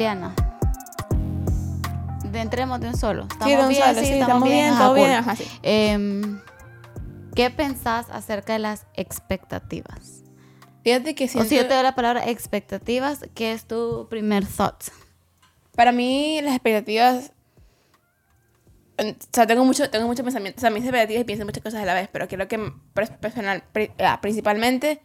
Poliana. De entremos de un solo. Sí, de un bien, solo, sí, estamos bien, ajá, todo bien, ajá, sí. Em, ¿Qué pensás acerca de las expectativas? Fíjate que O siento... si yo te doy la palabra expectativas, ¿qué es tu primer thought? Para mí, las expectativas. O sea, tengo mucho, tengo mucho pensamiento. O sea, mis expectativas pienso muchas cosas a la vez, pero creo que personal, ah, principalmente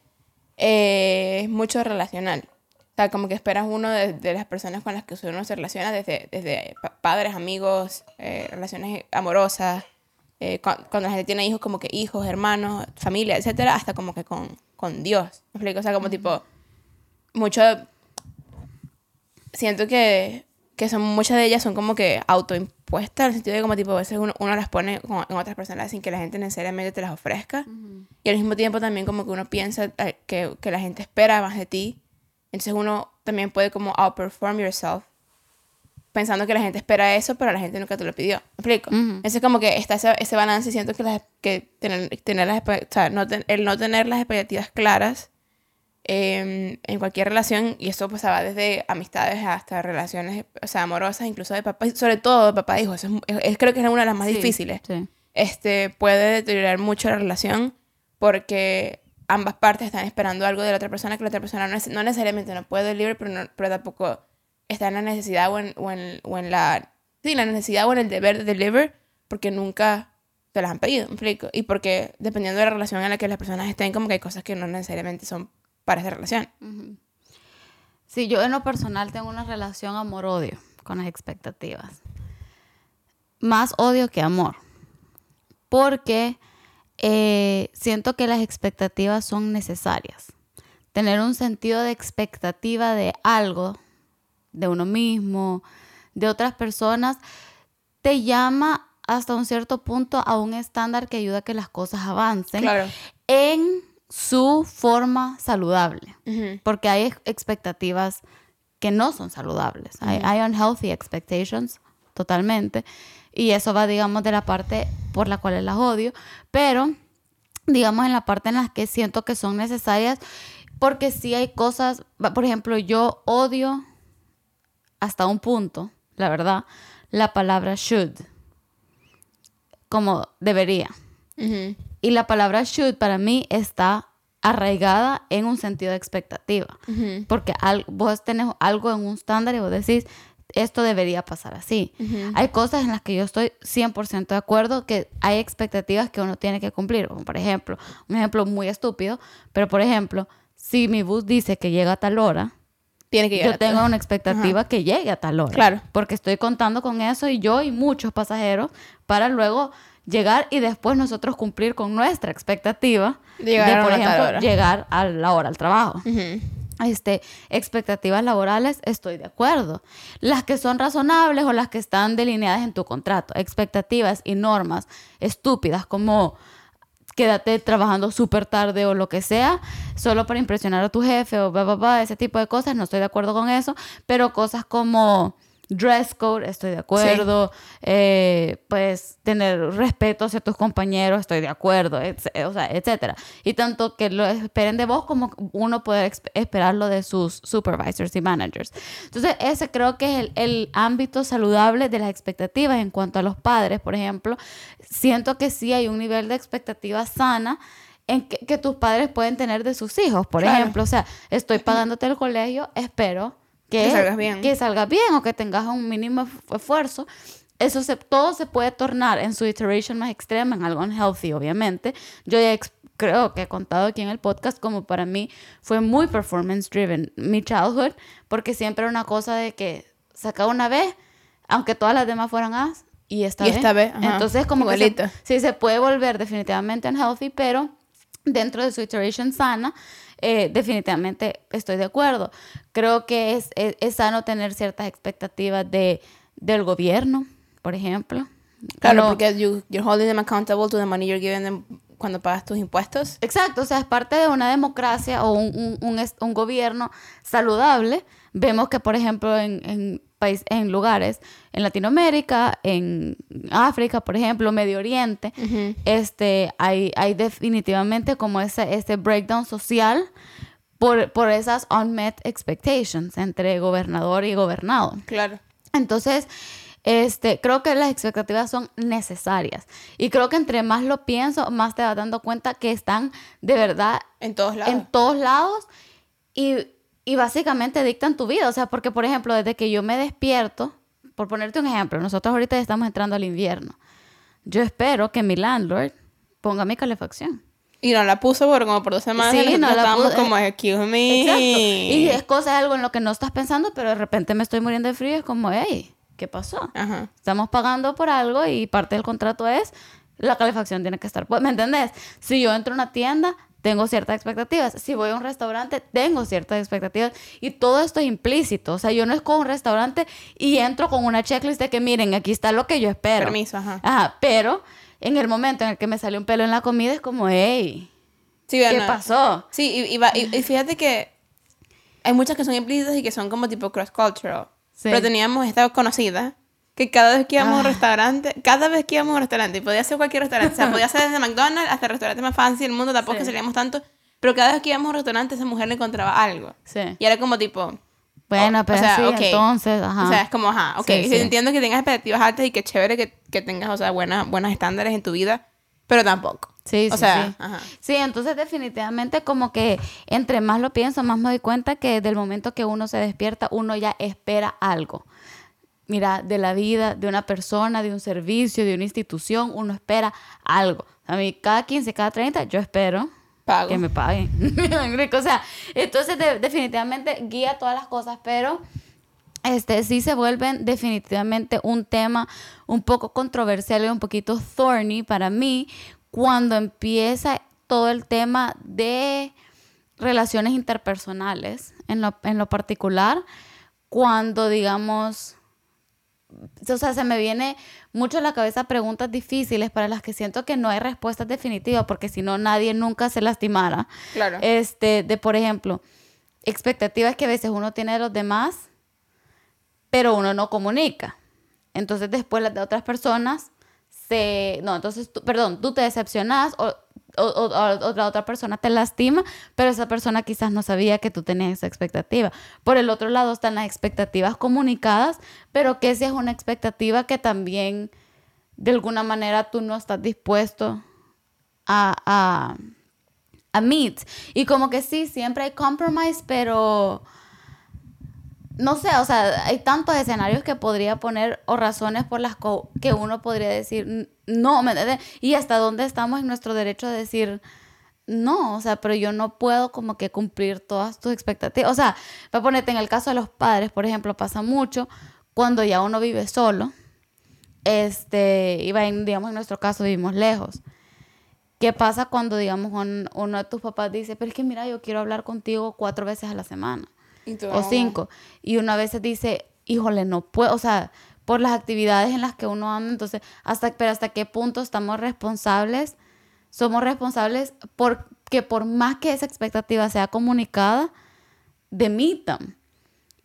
eh, es mucho relacional. O sea, como que esperas uno de, de las personas con las que uno se relaciona, desde, desde pa- padres, amigos, eh, relaciones amorosas, eh, cu- cuando la gente tiene hijos, como que hijos, hermanos, familia, etcétera, hasta como que con, con Dios. ¿Me explico? O sea, como tipo, mucho siento que, que son muchas de ellas son como que autoimpuestas, en el sentido de como tipo a veces uno, uno las pone con- en otras personas sin que la gente necesariamente te las ofrezca. Y al mismo tiempo también como que uno piensa eh, que, que la gente espera más de ti. Entonces uno también puede como outperform yourself. Pensando que la gente espera eso, pero la gente nunca te lo pidió. ¿Me explico? Ujú. Entonces como que está ese, ese balance y siento que, las, que tener, tener las, o sea, no ten- el no tener las expectativas claras eh, en cualquier relación, y esto pues va desde amistades hasta relaciones o sea, amorosas, incluso de papá, sobre todo de papá e hijo, eso es, es- es- creo que es una de las más Sí, difíciles. Sí. Este, puede deteriorar mucho la relación porque ambas partes están esperando algo de la otra persona que la otra persona no, es- no necesariamente no puede deliver, pero, no- pero tampoco está en la necesidad o en, o en, o en la, sí, la necesidad o en el deber de deliver porque nunca te las han pedido, me explico. Y porque dependiendo de la relación en la que las personas estén, como que hay cosas que no necesariamente son para esa relación. Sí, yo en lo personal tengo una relación amor-odio con las expectativas. Más odio que amor. Porque eh, siento que las expectativas son necesarias. Tener un sentido de expectativa de algo, de uno mismo, de otras personas, te llama hasta un cierto punto a un estándar que ayuda a que las cosas avancen Claro. en su forma saludable. Porque hay ex- expectativas que no son saludables. Hay, hay unhealthy expectations, totalmente. Y eso va, digamos, de la parte por la cual las odio. Pero, digamos, en la parte en la que siento que son necesarias. Porque sí hay cosas, por ejemplo, yo odio hasta un punto, la verdad, la palabra should. Como debería. Y la palabra should para mí está arraigada en un sentido de expectativa. Porque al- vos tenés algo en un estándar y vos decís, esto debería pasar así. Hay cosas en las que yo estoy 100% de acuerdo que hay expectativas que uno tiene que cumplir. Como por ejemplo, un ejemplo muy estúpido, pero por ejemplo, si mi bus dice que llega a tal hora, Tiene que llegar yo tengo una expectativa que llegue a tal hora. Claro. Porque estoy contando con eso y yo y muchos pasajeros para luego llegar y después nosotros cumplir con nuestra expectativa Llegar de, por ejemplo, llegar a la hora al trabajo. Este, expectativas laborales, estoy de acuerdo. Las que son razonables o las que están delineadas en tu contrato. Expectativas y normas estúpidas como quédate trabajando súper tarde o lo que sea, solo para impresionar a tu jefe o bla, bla, bla, ese tipo de cosas, no estoy de acuerdo con eso, pero cosas como dress code, estoy de acuerdo, eh, pues tener respeto hacia tus compañeros, estoy de acuerdo, etc- o sea, etcétera. Y tanto que lo esperen de vos como uno puede esperarlo de sus supervisors y managers. Entonces, ese creo que es el, el ámbito saludable de las expectativas en cuanto a los padres, por ejemplo. Siento que sí hay un nivel de expectativa sana en que, que tus padres pueden tener de sus hijos, por Claro. ejemplo. O sea, estoy pagándote el colegio, espero que, Que salgas bien. que salgas bien o que tengas un mínimo esfuerzo. Eso se, todo se puede tornar en su iteration más extrema, en algo unhealthy, obviamente. Yo ya creo que he contado aquí en el podcast como para mí fue muy performance driven mi childhood, porque siempre era una cosa de que sacaba una vez, aunque todas las demás fueran as, y esta Y vez. esta vez, Entonces, como que igualito. se, sí se puede volver definitivamente unhealthy, pero dentro de su iteration sana, eh, definitivamente estoy de acuerdo. Creo que es, es, es sano tener ciertas expectativas de, del gobierno, por ejemplo. Claro, porque you, you're holding them accountable to the money you're giving them cuando pagas tus impuestos. Exacto, o sea, es parte de una democracia o un, un- un gobierno saludable. Vemos que, por ejemplo, en, en, país, en lugares, en Latinoamérica, en África, por ejemplo, Medio Oriente, este, hay, hay definitivamente como ese, ese breakdown social por, por esas unmet expectations entre gobernador y gobernado. Claro. Entonces, este, creo que las expectativas son necesarias. Y creo que entre más lo pienso, más te vas dando cuenta que están de verdad En todos lados. en todos lados y, y básicamente dictan tu vida. O sea, porque, por ejemplo, desde que yo me despierto, por ponerte un ejemplo, nosotros ahorita ya estamos entrando al invierno. Yo espero que mi landlord ponga mi calefacción. Y no la puso por como por dos semanas. Sí, no la puso- como, excuse me. Exacto. Y es cosa, algo en lo que no estás pensando, pero de repente me estoy muriendo de frío. Es como, hey, ¿qué pasó? Ajá. Estamos pagando por algo y parte del contrato es la calefacción tiene que estar. Pues, ¿Me entendés? Si yo entro a una tienda, tengo ciertas expectativas. Si voy a un restaurante, tengo ciertas expectativas. Y todo esto es implícito. O sea, yo no es con un restaurante y entro con una checklist de que miren, aquí está lo que yo espero. Permiso, ajá. Ajá, pero en el momento en el que me sale un pelo en la comida es como, hey, Sí, ¿qué pasó? Sí, y, y va- y- y fíjate que hay muchas que son implícitas y que son como tipo cross-cultural. Sí. Pero teníamos esta conocida que cada vez que íbamos a un Ah. restaurante, cada vez que íbamos a un restaurante, y podía ser cualquier restaurante, o sea, podía ser desde McDonald's hasta el restaurante más fancy del mundo, tampoco Sí. que salíamos tanto, pero cada vez que íbamos a un restaurante esa mujer le encontraba algo. Sí. Y era como tipo, Bueno, o- o pero sea, sí, ok. entonces, ajá. o sea, es como, ajá, ok, Sí, entiendo que tengas expectativas altas y que chévere que, que tengas, o sea, buenas, buenos estándares en tu vida, pero tampoco. Sí, O sí, sea, sí. ajá. Sí, entonces definitivamente como que entre más lo pienso, más me doy cuenta que del momento que uno se despierta, uno ya espera algo. Mira, de la vida, de una persona, de un servicio, de una institución, uno espera algo. A mí cada 15, cada 30, yo espero Pago. que me paguen. o sea, entonces de- definitivamente guía todas las cosas, pero este sí se vuelven definitivamente un tema un poco controversial y un poquito thorny para mí cuando empieza todo el tema de relaciones interpersonales en lo, en lo particular cuando digamos o sea, se me viene mucho a la cabeza preguntas difíciles para las que siento que no hay respuestas definitivas, porque si no nadie nunca se lastimara. Claro. Este, de por ejemplo, expectativas que a veces uno tiene de los demás, pero uno no comunica. Entonces después las de otras personas se... No, entonces, tú, perdón, tú te decepcionas o, o, otra persona te lastima, pero esa persona quizás no sabía que tú tenías esa expectativa. Por el otro lado están las expectativas comunicadas, pero que si es una expectativa que también de alguna manera tú no estás dispuesto a, a, a meet. Y como que sí, siempre hay compromise, pero no sé, o sea, hay tantos escenarios que podría poner o razones por las que uno podría decir "N- no, ¿me? Y hasta dónde estamos en nuestro derecho de decir no, o sea, pero yo no puedo como que cumplir todas tus expectativas. O sea, para ponerte en el caso de los padres, por ejemplo, pasa mucho cuando ya uno vive solo. Este, y digamos, en nuestro caso vivimos lejos. ¿Qué pasa cuando, digamos, un- uno de tus papás dice, pero es que mira, yo quiero hablar contigo cuatro veces a la semana? O cinco. Y uno a veces dice, híjole, no puedo, o sea, por las actividades en las que uno anda, entonces, hasta, pero hasta qué punto estamos responsables, somos responsables porque por más que esa expectativa sea comunicada, demitan.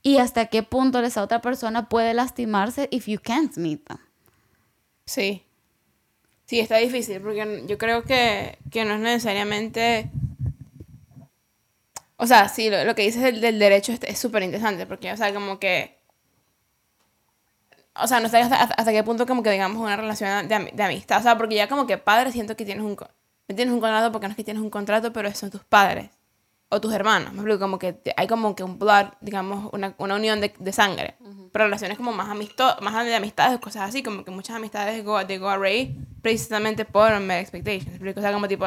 Y hasta qué punto esa otra persona puede lastimarse if you can't meet them. Sí. Sí, está difícil, porque yo creo que, que no es necesariamente... O sea, sí, lo, lo que dices del, del derecho es súper interesante, porque, o sea, como que... O sea, no sé hasta, hasta, qué punto como que digamos una relación de, de amistad. O sea, porque ya como que padre siento que tienes un... tienes un contrato porque no es que tienes un contrato, pero son tus padres. O tus hermanos. Me explico, como que hay como que un blood, digamos, una, una unión de, de sangre. Pero relaciones como más, amisto más de amistades, cosas así, como que muchas amistades go, they go array precisamente por unmet expectations. ¿me explico? O sea, como tipo,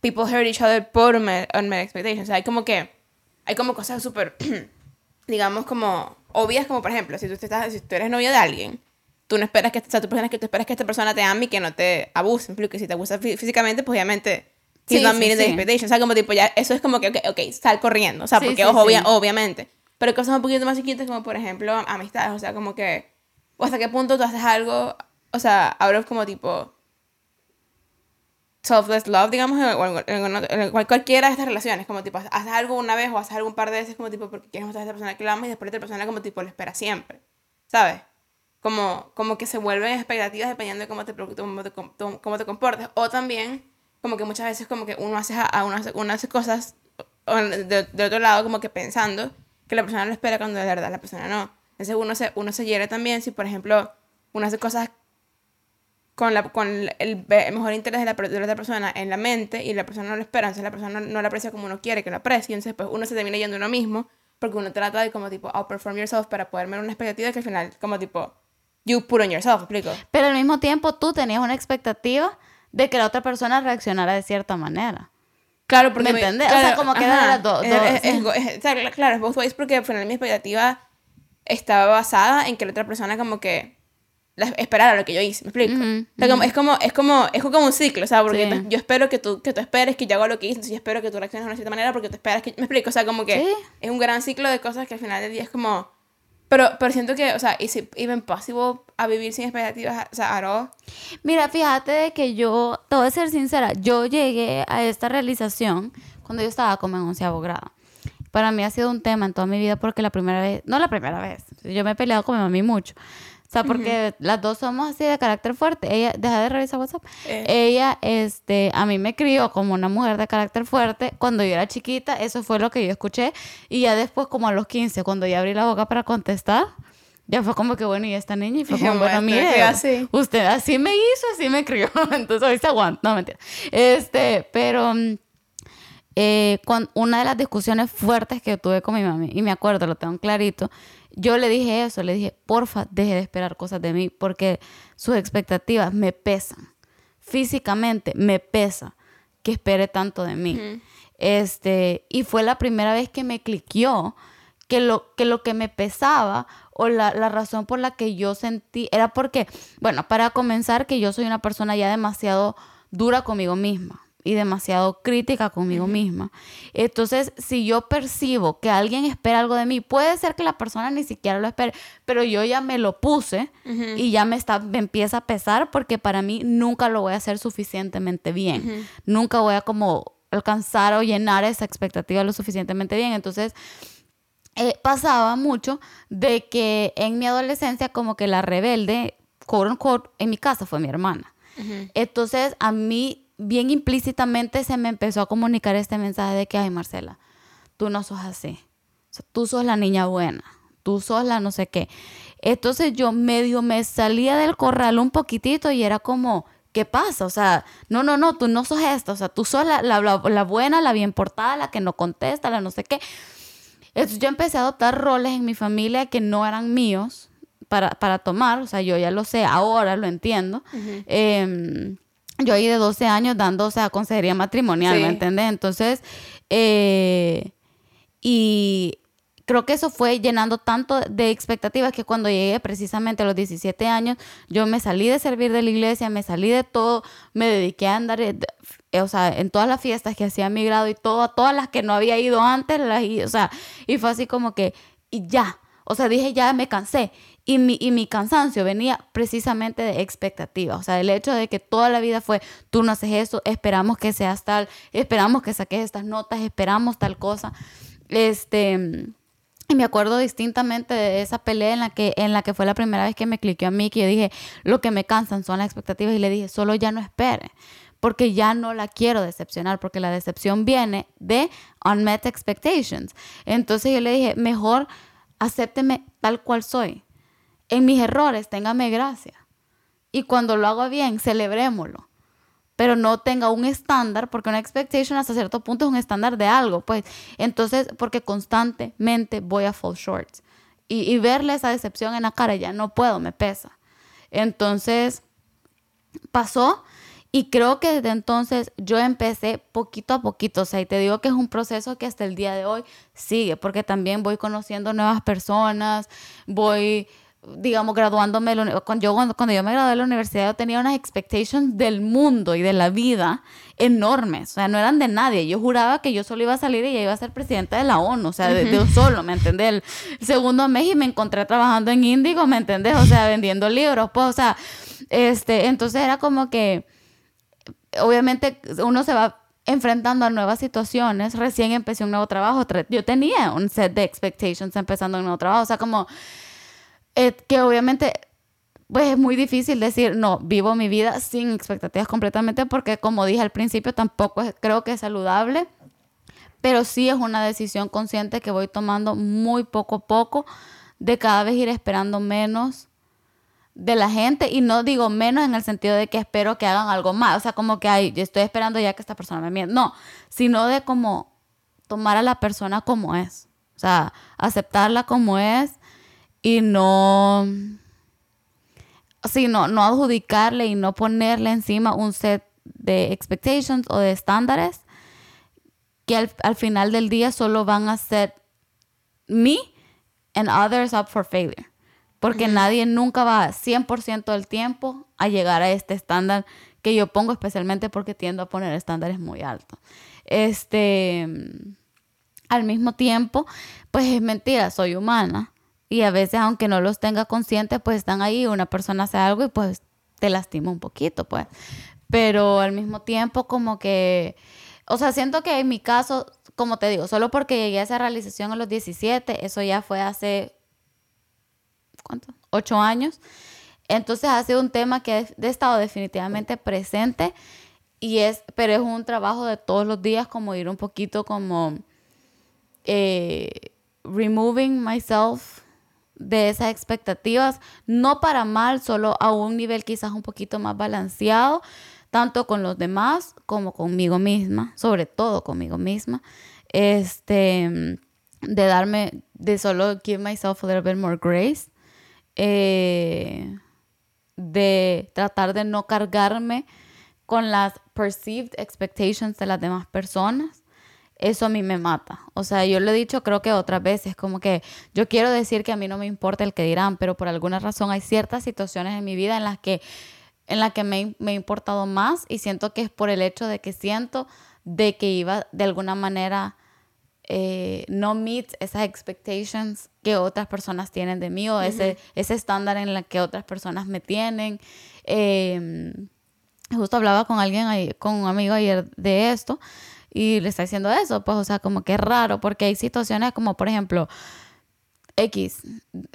people hurt each other por unmet, unmet expectations. O sea, hay como que, hay como cosas súper, digamos, como obvias, como por ejemplo, si tú, estás, si tú eres novio de alguien, tú no esperas que, o sea, tú, esperas que, tú esperas que esta persona te ame y que no te abuse. Me explico, que si te abusa fí- físicamente, pues obviamente... Sí, not sí, sí. expectation. O sea, como tipo, ya, eso es como que, ok, ok, sal corriendo. O sea, Sí, porque ojo, obvia- obviamente. Pero cosas un poquito más chiquitas, como por ejemplo, amistades. O sea, como que, o hasta qué punto tú haces algo, o sea, out of como tipo, selfless love, digamos, en, en- en- en cual- cualquiera de estas relaciones, como tipo, haces algo una vez o haces algo un par de veces, como tipo, porque quieres mostrar a esta persona que la amas y después otra persona como tipo lo espera siempre, ¿sabes? Como, como que se vuelven expectativas dependiendo de cómo te, cómo te, cómo te comportes. O también, como que muchas veces como que uno hace, a, uno hace, uno hace cosas de, de otro lado como que pensando que la persona lo espera cuando de verdad la persona no. Entonces uno se, uno se hiere también si, por ejemplo, uno hace cosas con, la, con el, mejor interés de la, de la, otra persona en la mente y la persona no lo espera, entonces la persona no, no lo aprecia como uno quiere que lo aprecie, entonces pues uno se termina yendo uno mismo porque uno trata de como tipo outperform yourself para poder ver una expectativa que al final como tipo you put on yourself, explico. Pero al mismo tiempo tú tenías una expectativa de que la otra persona reaccionara de cierta manera. Claro, porque... ¿Me entiendes? o sea, como que eran las dos. claro, es both ways porque al final mi expectativa estaba basada en que la otra persona como que esperar a lo que yo hice, ¿me explico? es, como, es, como, es como un ciclo, o sea, porque yo espero que tú, que tú esperes que yo haga lo que hice, entonces yo espero que tú reacciones de una cierta manera porque tú esperas que... ¿Me explico? O sea, como que es un gran ciclo de cosas que al final del día es como... Pero, pero siento que, o sea, ¿es even possible a vivir sin expectativas? O sea, ¿aro? Mira, fíjate que yo, te voy a ser sincera, yo llegué a esta realización cuando yo estaba como en onceavo grado. Para mí ha sido un tema en toda mi vida porque la primera vez, no la primera vez, yo me he peleado con mi mami mucho, o sea, porque las dos somos así de carácter fuerte. Ella, deja de revisar WhatsApp. Eh. Ella, este, a mí me crió como una mujer de carácter fuerte. Cuando yo era chiquita, eso fue lo que yo escuché. Y ya después, como a los 15, cuando ya abrí la boca para contestar, ya fue como que, bueno, y esta niña, y fue como, bueno, mire, así. usted así me hizo, así me crió. Entonces hoy se aguanta. No, mentira. Este, pero... Mm, eh, con una de las discusiones fuertes que tuve con mi mami, y me acuerdo, lo tengo clarito, yo le dije eso, le dije, porfa, deje de esperar cosas de mí porque sus expectativas me pesan. Físicamente me pesa que espere tanto de mí. Este, y fue la primera vez que me cliqueó que lo, que lo que me pesaba o la, la, razón por la que yo sentí era porque, bueno, para comenzar, que yo soy una persona ya demasiado dura conmigo misma y demasiado crítica conmigo misma. Entonces, si yo percibo que alguien espera algo de mí, puede ser que la persona ni siquiera lo espere, pero yo ya me lo puse y ya me, está, me empieza a pesar porque para mí nunca lo voy a hacer suficientemente bien. Nunca voy a como alcanzar o llenar esa expectativa lo suficientemente bien. Entonces, eh, pasaba mucho de que en mi adolescencia como que la rebelde, quote en mi casa fue mi hermana. Entonces, a mí bien implícitamente se me empezó a comunicar este mensaje de que, ay, Marcela, tú no sos así. tú sos la niña buena. Tú sos la no sé qué. Entonces yo medio me salía del corral un poquitito y era como, ¿qué pasa? O sea, no, no, no, tú no sos esto. O sea, tú sos la, la, buena, la bien portada, la que no contesta, la no sé qué. Entonces yo empecé a adoptar roles en mi familia que no eran míos para, para tomar. O sea, yo ya lo sé, ahora lo entiendo yo ahí de 12 años dando, o sea, consejería matrimonial, ¿me entiendes? Entonces, eh, y creo que eso fue llenando tanto de expectativas que cuando llegué precisamente a los 17 años, yo me salí de servir de la iglesia, me salí de todo, me dediqué a andar, eh, o sea, en todas las fiestas que hacía mi grado y todo, todas las que no había ido antes, las, o sea, y fue así como que, y ya, o sea, dije, ya me cansé. Y mi, y mi cansancio venía precisamente de expectativa. O sea, el hecho de que toda la vida fue, tú no haces eso, esperamos que seas tal, esperamos que saques estas notas, esperamos tal cosa. Este... Y me acuerdo distintamente de esa pelea en la que, en la que fue la primera vez que me cliqueó a mí, que yo dije, lo que me cansan son las expectativas y le dije, solo ya no espere, porque ya no la quiero decepcionar, porque la decepción viene de unmet expectations. Entonces yo le dije, mejor acépteme tal cual soy. En mis errores, téngame gracia. Y cuando lo hago bien, celebrémoslo. Pero no tenga un estándar, porque una expectation hasta cierto punto es un estándar de algo, pues. Entonces, porque constantemente voy a fall short. Y, y verle esa decepción en la cara, ya no puedo, me pesa. Entonces, pasó y creo que desde entonces yo empecé poquito a poquito, o sea, y te digo que es un proceso que hasta el día de hoy sigue, porque también voy conociendo nuevas personas, voy, digamos, graduándome. Cuando yo, cuando yo me gradué de la universidad, yo tenía unas expectations del mundo y de la vida enormes, o sea, no eran de nadie. Yo juraba que yo solo iba a salir y ya iba a ser presidenta de la ONU, o sea, de, yo solo, ¿me entendés? El segundo mes y me encontré trabajando en Índigo, ¿me entendés? O sea, vendiendo libros, pues, o sea, este, entonces era como que obviamente uno se va enfrentando a nuevas situaciones. Recién empecé un nuevo trabajo. Yo tenía un set de expectations empezando un nuevo trabajo. O sea, como que obviamente pues es muy difícil decir, no, vivo mi vida sin expectativas completamente porque como dije al principio, tampoco creo que es saludable. pero sí es una decisión consciente que voy tomando muy poco a poco de cada vez ir esperando menos de la gente y no digo menos en el sentido de que espero que hagan algo más, o sea, como que ay, yo estoy esperando ya que esta persona me miente, no, sino de como tomar a la persona como es, o sea, aceptarla como es y no, sí, no, no adjudicarle y no ponerle encima un set de expectations o de estándares que al, final del día solo van a ser me and others up for failure. Porque nadie nunca va 100% del tiempo a llegar a este estándar que yo pongo, especialmente porque tiendo a poner estándares muy altos. Este, al mismo tiempo, pues es mentira, soy humana. Y a veces, aunque no los tenga conscientes, pues están ahí, una persona hace algo y pues te lastima un poquito, pues. Pero al mismo tiempo, como que o sea, siento que en mi caso, como te digo, solo porque llegué a esa realización a los 17, eso ya fue hace, ¿cuánto? Ocho años. Entonces ha sido un tema que he, estado definitivamente presente y es, pero es un trabajo de todos los días como ir un poquito como eh, removing myself de esas expectativas, no para mal, solo a un nivel quizás un poquito más balanceado, tanto con los demás como conmigo misma, sobre todo conmigo misma, este, de darme, de solo give myself a little bit more grace, eh, de tratar de no cargarme con las perceived expectations de las demás personas. Eso a mí me mata. O sea, yo lo he dicho creo que otras veces, como que yo quiero decir que a mí no me importa el que dirán, pero por alguna razón hay ciertas situaciones en mi vida en las que en la que me, me ha importado más y siento que es por el hecho de que siento de que iba de alguna manera eh, no meet esas expectations que otras personas tienen de mí o ese, ese estándar en el que otras personas me tienen. Em, justo hablaba con alguien, con un amigo ayer de esto y le está diciendo eso, pues o sea, como que es raro porque hay situaciones como por ejemplo X,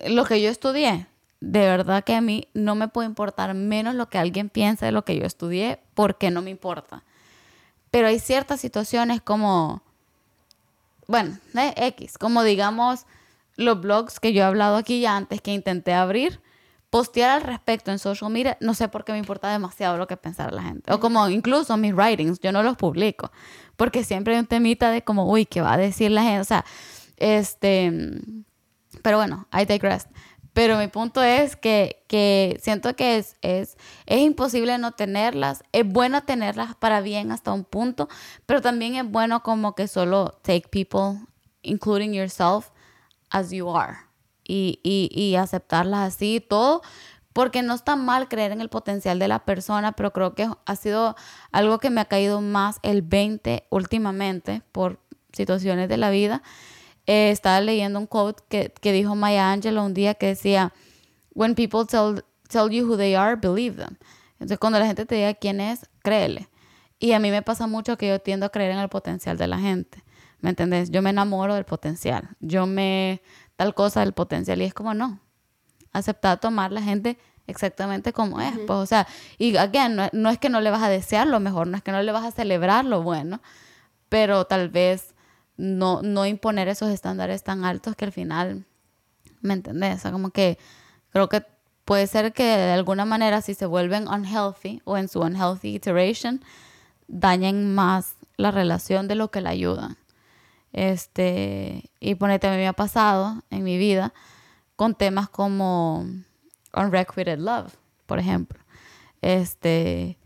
lo que yo estudié, de verdad que a mí no me puede importar menos lo que alguien piense de lo que yo estudié, porque no me importa. Pero hay ciertas situaciones como, bueno, X, como digamos los blogs que yo he hablado aquí ya antes que intenté abrir, postear al respecto en social media, no sé por qué me importa demasiado lo que pensara la gente. O como incluso mis writings, yo no los publico, porque siempre hay un temita de como, uy, ¿qué va a decir la gente? O sea, este, pero bueno, I digress. Pero mi punto es que, que siento que es, es, es, imposible no tenerlas. Es bueno tenerlas para bien hasta un punto, pero también es bueno como que solo take people, including yourself, as you are. Y, y, y aceptarlas así y todo. Porque no está mal creer en el potencial de la persona, pero creo que ha sido algo que me ha caído más el 20 últimamente por situaciones de la vida eh, estaba leyendo un quote que, que, dijo Maya Angelou un día que decía, When people tell, tell you who they are, believe them. Entonces, cuando la gente te diga quién es, créele. Y a mí me pasa mucho que yo tiendo a creer en el potencial de la gente. ¿Me entendés? Yo me enamoro del potencial. Yo me... tal cosa del potencial. Y es como, no. Aceptar tomar la gente exactamente como es. Pues, o sea, y again, no, no, es que no le vas a desear lo mejor, no es que no le vas a celebrar lo bueno, pero tal vez no, no imponer esos estándares tan altos que al final, ¿me entendés? O sea, como que creo que puede ser que de alguna manera si se vuelven unhealthy o en su unhealthy iteration, dañen más la relación de lo que la ayudan. Este, y ponete, a mí me ha pasado en mi vida con temas como unrequited love, por ejemplo. Este,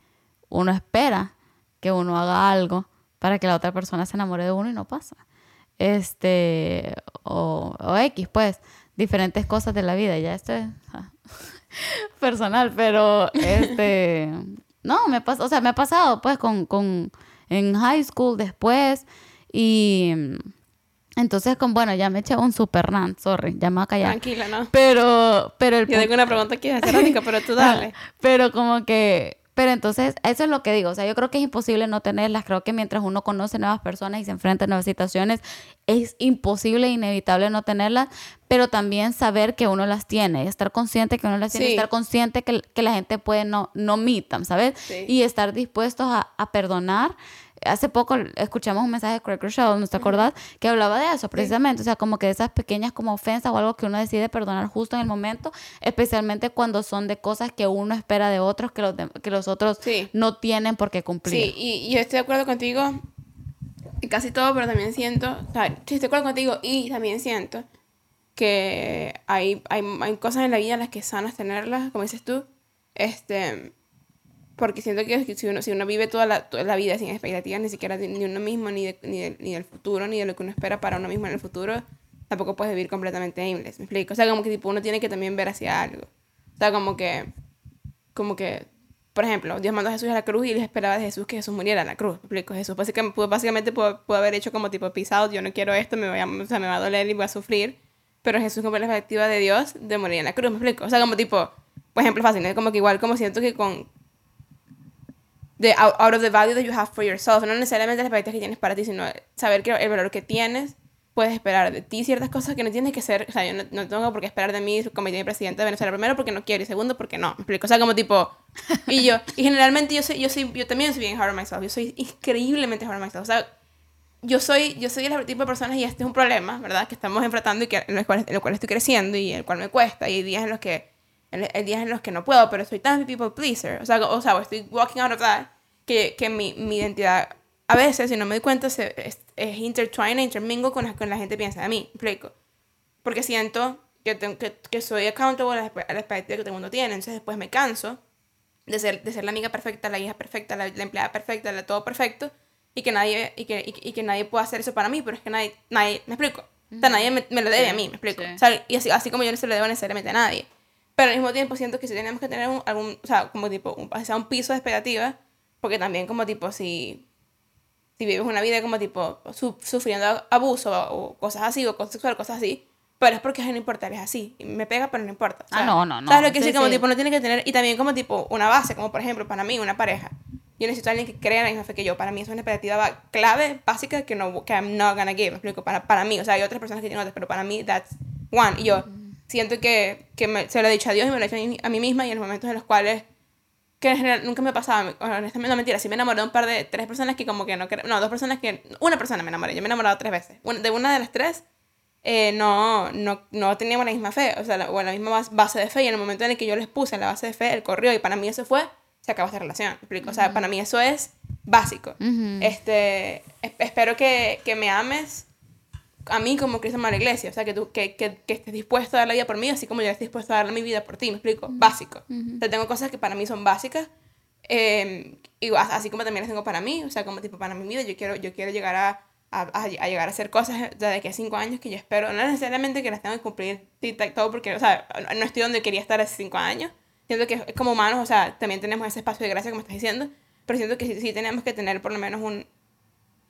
uno espera que uno haga algo para que la otra persona se enamore de uno y no pasa. Este, o, o X, pues, diferentes cosas de la vida. Ya esto es personal, pero este, no, me pasó, o sea, me ha pasado pues con, con, en high school después y entonces, con, bueno, ya me eché un super rant, sorry, ya me voy a callar. Tranquila, ¿no? Pero, pero el Yo tengo una pregunta aquí, pero tú dale. pero como que pero entonces, eso es lo que digo. O sea, yo creo que es imposible no tenerlas. Creo que mientras uno conoce nuevas personas y se enfrenta a nuevas situaciones, es imposible e inevitable no tenerlas. Pero también saber que uno las tiene. Estar consciente que uno las tiene. Estar consciente que, que, la gente puede no, no meet ¿sabes? Y estar dispuestos a, a perdonar hace poco escuchamos un mensaje de Craig Rochelle, ¿no te acordás? Que hablaba de eso precisamente, o sea, como que esas pequeñas como ofensas o algo que uno decide perdonar justo en el momento, especialmente cuando son de cosas que uno espera de otros que los, de- que los otros Sí. no tienen por qué cumplir. Sí, y, y yo estoy de acuerdo contigo en casi todo, pero también siento, o sea, sí, estoy de acuerdo contigo y también siento que hay, hay, hay cosas en la vida en las que es sanas tenerlas, como dices tú, este, porque siento que si uno, si uno vive toda la, toda la vida sin expectativas ni siquiera de, ni uno mismo, ni, de- ni, de- ni del futuro, ni de lo que uno espera para uno mismo en el futuro, tampoco puedes vivir completamente aimless, ¿me explico? O sea, como que tipo uno tiene que también ver hacia algo. O sea, como que, como que, por ejemplo, Dios mandó a Jesús a la cruz y les esperaba de Jesús que Jesús muriera en la cruz, ¿me explico? Jesús básicamente, pudo, básicamente pudo, pudo haber hecho como tipo pisado, yo no quiero esto, me, voy a, o sea, me va a doler y voy a sufrir, pero Jesús como la perspectiva de Dios de morir en la cruz, ¿me explico? O sea, como tipo, por ejemplo fácil, ¿no? como que igual como siento que con de out, out of the value that you have for yourself, no necesariamente las expectativas que tienes para ti, sino saber que el valor que tienes, puedes esperar de ti ciertas cosas que no tienes que ser, o sea, yo no, no tengo por qué esperar de mí como mi presidente de Venezuela, primero porque no quiero y segundo porque no, me explico, o sea, como tipo, y yo, y generalmente yo soy, yo soy, yo también soy bien hard on myself, yo soy increíblemente hard on myself, o sea, yo soy, yo soy el tipo de personas y este es un problema, ¿verdad? Que estamos enfrentando y que, en, el cual, en el cual estoy creciendo y el cual me cuesta y hay días en los que, hay días en los que no puedo, pero soy tan people pleaser, o sea, o sea, estoy walking out of that, que, que mi, mi identidad a veces, si no me doy cuenta, se, es, es intertwine, intermingo con lo que la gente piensa de mí, ¿me explico? Porque siento que, tengo, que, que soy accountable a la, a la expectativa que todo el mundo tiene, entonces después me canso de ser, de ser la amiga perfecta, la hija perfecta, la, la empleada perfecta, la todo perfecto, y que nadie, y que, y, y que nadie pueda hacer eso para mí, pero es que nadie, nadie me explico, o sea, nadie me, me lo debe Sí, a mí, me explico, sí. o sea, y así, así como yo no se lo debo necesariamente a nadie, pero al mismo tiempo siento que si tenemos que tener un, algún, o sea, como tipo, un, o sea, un piso de expectativa, porque también como tipo, si, si vives una vida como tipo su- sufriendo abuso o cosas así, o acoso sexual, cosas así, pero es porque no importa, es así. Me pega, pero no importa. Ah, no, no, no. ¿Sabes lo que Sí, sí, como tipo no tiene que tener, y también como tipo una base, como por ejemplo para mí, una pareja. Yo necesito a alguien que crea en la misma fe que yo. Para mí es una expectativa clave, básica, que no que I'm not gonna give. Me explico, para, para mí. O sea, hay otras personas que tienen otras, pero para mí that's one. Y yo siento que, que me- se lo he dicho a Dios y me lo he dicho a mí, a mí misma y en los momentos en los cuales que en general nunca me pasaba, honestamente, no mentira, sí me enamoré de un par de, tres personas que como que no, no, dos personas que, una persona me enamoré, yo me he enamorado tres veces, Una- de una de las tres, eh, no, no, no teníamos la misma fe, o sea, la, o la misma bas- base de fe, y en el momento en el que yo les puse la base de fe, él corrió, y para mí eso fue, se acabó esta relación, ¿me explico? O sea, para mí eso es básico. Ujú. Este, es- espero que, que me ames a mí como Cristo a la iglesia, o sea, que, tú, que, que, que estés dispuesto a dar la vida por mí, así como yo estoy dispuesto a dar mi vida por ti, me explico, básico. O sea, tengo cosas que para mí son básicas, eh, y as- así como también las tengo para mí, o sea, como tipo para mi vida, yo quiero, yo quiero llegar a, a, a- llegar a hacer cosas de aquí a cinco años que yo espero, no necesariamente que las tengo que cumplir todo, porque, o sea, no estoy donde quería estar hace cinco años, siento que como humanos, o sea, también tenemos ese espacio de gracia, como estás diciendo, pero siento que sí, sí tenemos que tener por lo menos un,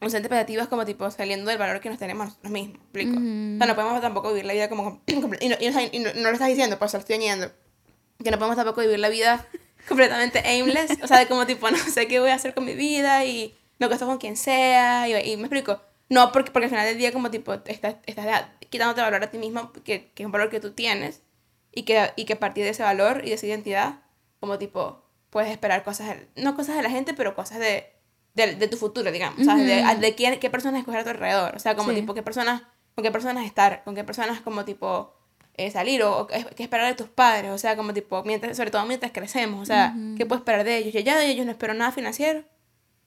un set de expectativas como tipo saliendo del valor que nos tenemos nosotros mismos, ¿me ¿explico? O sea, no podemos tampoco vivir la vida como... y, no, y no- y no- no lo estás diciendo, por eso lo estoy añadiendo. Que no podemos tampoco vivir la vida completamente aimless, o sea, de como tipo, no sé qué voy a hacer con mi vida y me acuesto con quien sea y, y me explico. No, porque, porque al final del día como tipo estás, estás quitándote valor a ti mismo, que, que es un valor que tú tienes y que, y que a partir de ese valor y de esa identidad, como tipo, puedes esperar cosas, no cosas de la gente, pero cosas de, de, de tu futuro, digamos, ¿sabes? De, Ujú. de quién, qué personas escoger a tu alrededor, o sea, como Sí. tipo, qué personas, con qué personas estar, con qué personas como tipo eh, salir o, o qué esperar de tus padres, o sea, como tipo, mientras, sobre todo mientras crecemos, o sea, ¿qué puedo esperar de ellos? Yo ya de ellos no espero nada financiero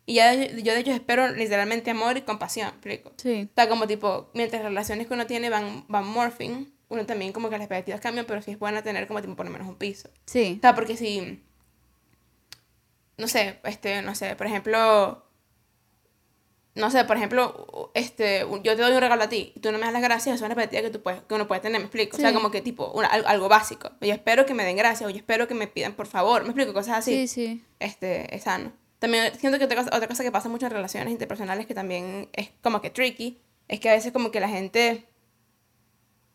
y ya de- yo de ellos espero literalmente amor y compasión, ¿me explico? Sí. O sea, como tipo, mientras las relaciones que uno tiene van, van morphing, uno también como que las expectativas cambian, pero sí es bueno tener como tipo por lo menos un piso. Sí. O sea, porque si, no sé, este, no sé, por ejemplo, no sé, por ejemplo, este, yo te doy un regalo a ti y tú no me das las gracias, eso es una expectativa que, tú puedes, que uno puede tener, me explico. O sea, como que tipo, una- algo, algo básico. Yo espero que me den gracias o yo espero que me pidan por favor, me explico, cosas así Sí, sí. este, es sano. También siento que otra cosa, otra cosa que pasa mucho en relaciones interpersonales que también es como que tricky, es que a veces como que la gente,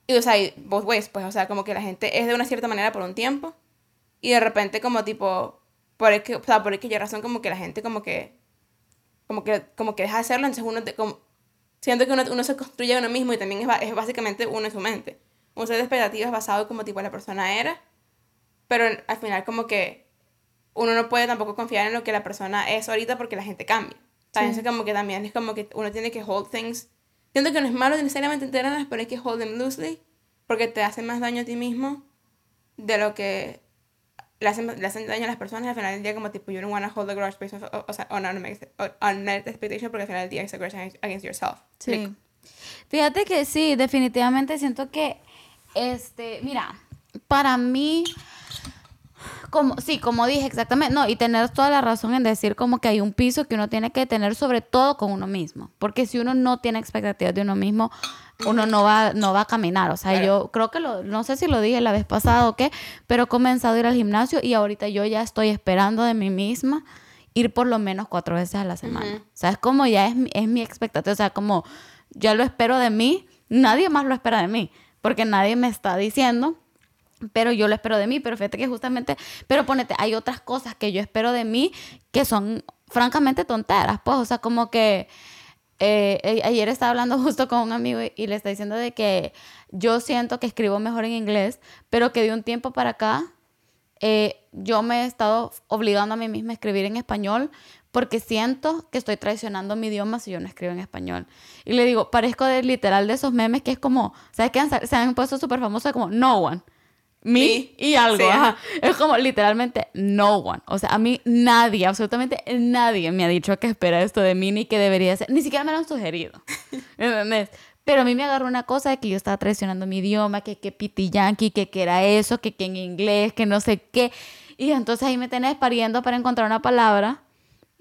y o sea, y both ways, pues, o sea, como que la gente es de una cierta manera por un tiempo y de repente como tipo, por el que, o sea, por el que hay razón como que la gente como que, como que, como que deja de hacerlo, entonces uno, te- como, siento que uno, uno se construye a uno mismo y también es, es básicamente uno en su mente. Un set de expectativas basado como tipo la persona era, pero al final como que uno no puede tampoco confiar en lo que la persona es ahorita porque la gente cambia. También es como que también es como que uno tiene que hold things. Siento que no es malo necesariamente tenerlas, pero hay que hold them loosely porque te hace más daño a ti mismo de lo que le hacen, le hacen daño a las personas al final del día como tipo you don't want to hold the grudge based o, o sea on unmet expectation porque al final del día es aggression against yourself. Sí. Fíjate que sí definitivamente siento que este mira para mí como, sí, como dije, exactamente. No, y tener toda la razón en decir como que hay un piso que uno tiene que tener sobre todo con uno mismo. Porque si uno no tiene expectativas de uno mismo, uno no va, no va a caminar. O sea, yo creo que lo, no sé si lo dije la vez pasada o qué, pero he comenzado a ir al gimnasio y ahorita yo ya estoy esperando de mí misma ir por lo menos cuatro veces a la semana. O sea, es como ya es, es mi expectativa. O sea, como ya lo espero de mí, nadie más lo espera de mí. Porque nadie me está diciendo pero yo lo espero de mí, pero fíjate que justamente, pero ponete, hay otras cosas que yo espero de mí que son francamente tonteras, pues, o sea, como que eh, ayer estaba hablando justo con un amigo y, le está diciendo de que yo siento que escribo mejor en inglés, pero que de un tiempo para acá eh, yo me he estado obligando a mí misma a escribir en español porque siento que estoy traicionando mi idioma si yo no escribo en español. Y le digo, parezco de literal de esos memes que es como, ¿sabes qué? Se han puesto súper famosos como no one me y algo. Es como literalmente no one. O sea, a mí nadie, absolutamente nadie me ha dicho que espera esto de mí ni que debería ser. Ni siquiera me lo han sugerido. ¿Entendés? Pero a mí me agarró una cosa de que yo estaba traicionando mi idioma, que que piti yankee, que que era eso, que que en inglés, que no sé qué. Y entonces ahí me tenés pariendo para encontrar una palabra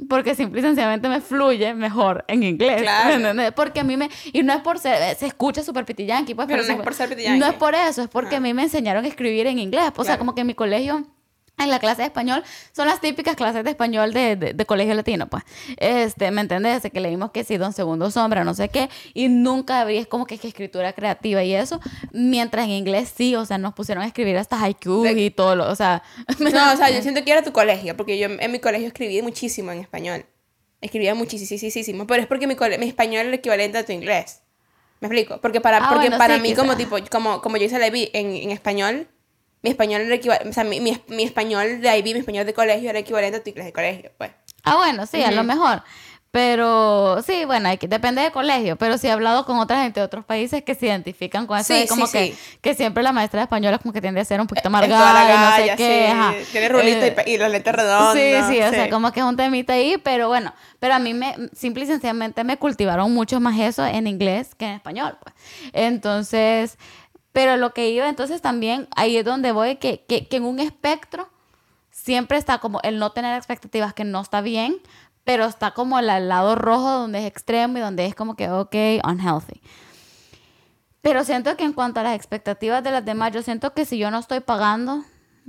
porque simple y sencillamente me fluye mejor en inglés. Claro. Porque a mí me. Y no es por ser. Se escucha súper pitiyanqui, pues. Pero, no es por ser pitiyanqui. No es por eso, es porque a mí me enseñaron a escribir en inglés. O sea, como que en mi colegio en la clase de español son las típicas clases de español de, de, colegio latino, pues. Este, ¿me entiendes? Que leímos que sí, Don Segundo Sombra, no sé qué, y nunca es como que, es escritura creativa y eso, mientras en inglés sí, o sea, nos pusieron a escribir hasta haiku y todo lo, o sea... No, o sea, yo siento que era tu colegio, porque yo en mi colegio escribí muchísimo en español. Escribía muchísimo, pero es porque mi, mi español era el equivalente a tu inglés. ¿Me explico? Porque para, ah, porque para mí, como, tipo, como, como yo hice la vi en, en español, mi español era equivalente, o sea, mi, mi, mi, español de IB, mi español de colegio era equivalente a tu inglés de colegio, pues. Ah, bueno, sí, a lo mejor. Pero sí, bueno, hay que, depende de colegio, pero sí he hablado con otra gente de otros países que se identifican con eso. Sí, como que, que siempre la maestra de español es como que tiende a ser un poquito amargada y no sé qué. Tiene rulito y, y, los lentes redondos. Sí, sí, o sea, como que es un temita ahí, pero bueno, pero a mí me, simple y sencillamente me cultivaron mucho más eso en inglés que en español, pues. Entonces, pero lo que iba entonces también, ahí es donde voy, que, que, que en un espectro siempre está como el no tener expectativas que no está bien, pero está como el, lado rojo donde es extremo y donde es como que, ok, unhealthy. Pero siento que en cuanto a las expectativas de las demás, yo siento que si yo no estoy pagando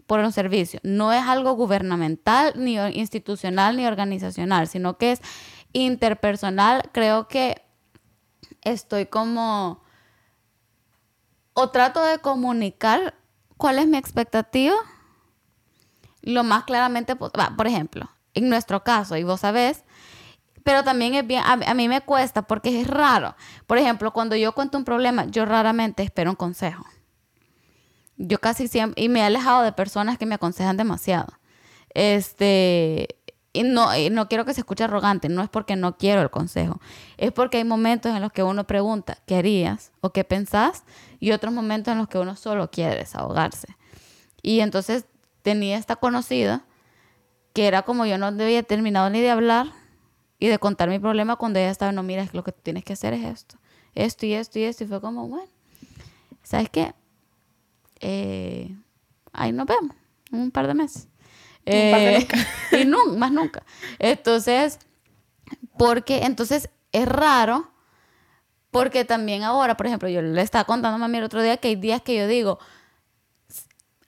por un servicio, no es algo gubernamental, ni institucional, ni organizacional, sino que es interpersonal, creo que estoy como o trato de comunicar cuál es mi expectativa lo más claramente, por ejemplo, en nuestro caso, y vos sabés, pero también es bien, a, mí me cuesta porque es raro. Por ejemplo, cuando yo cuento un problema, yo raramente espero un consejo. Yo casi siempre, y me he alejado de personas que me aconsejan demasiado. Este, y no, no quiero que se escuche arrogante, no es porque no quiero el consejo, es porque hay momentos en los que uno pregunta, ¿qué harías? o ¿qué pensás? Y otros momentos en los que uno solo quiere desahogarse. Y entonces tenía esta conocida que era como yo no había terminado ni de hablar y de contar mi problema cuando ella estaba, no, mira, lo que tienes que hacer es esto, esto y esto y esto. Y fue como, bueno, ¿sabes qué? Eh, ahí nos vemos, un par de meses. Eh, y no, más nunca. Entonces, porque entonces es raro, porque también ahora, por ejemplo, yo le estaba contando a mami el otro día que hay días que yo digo,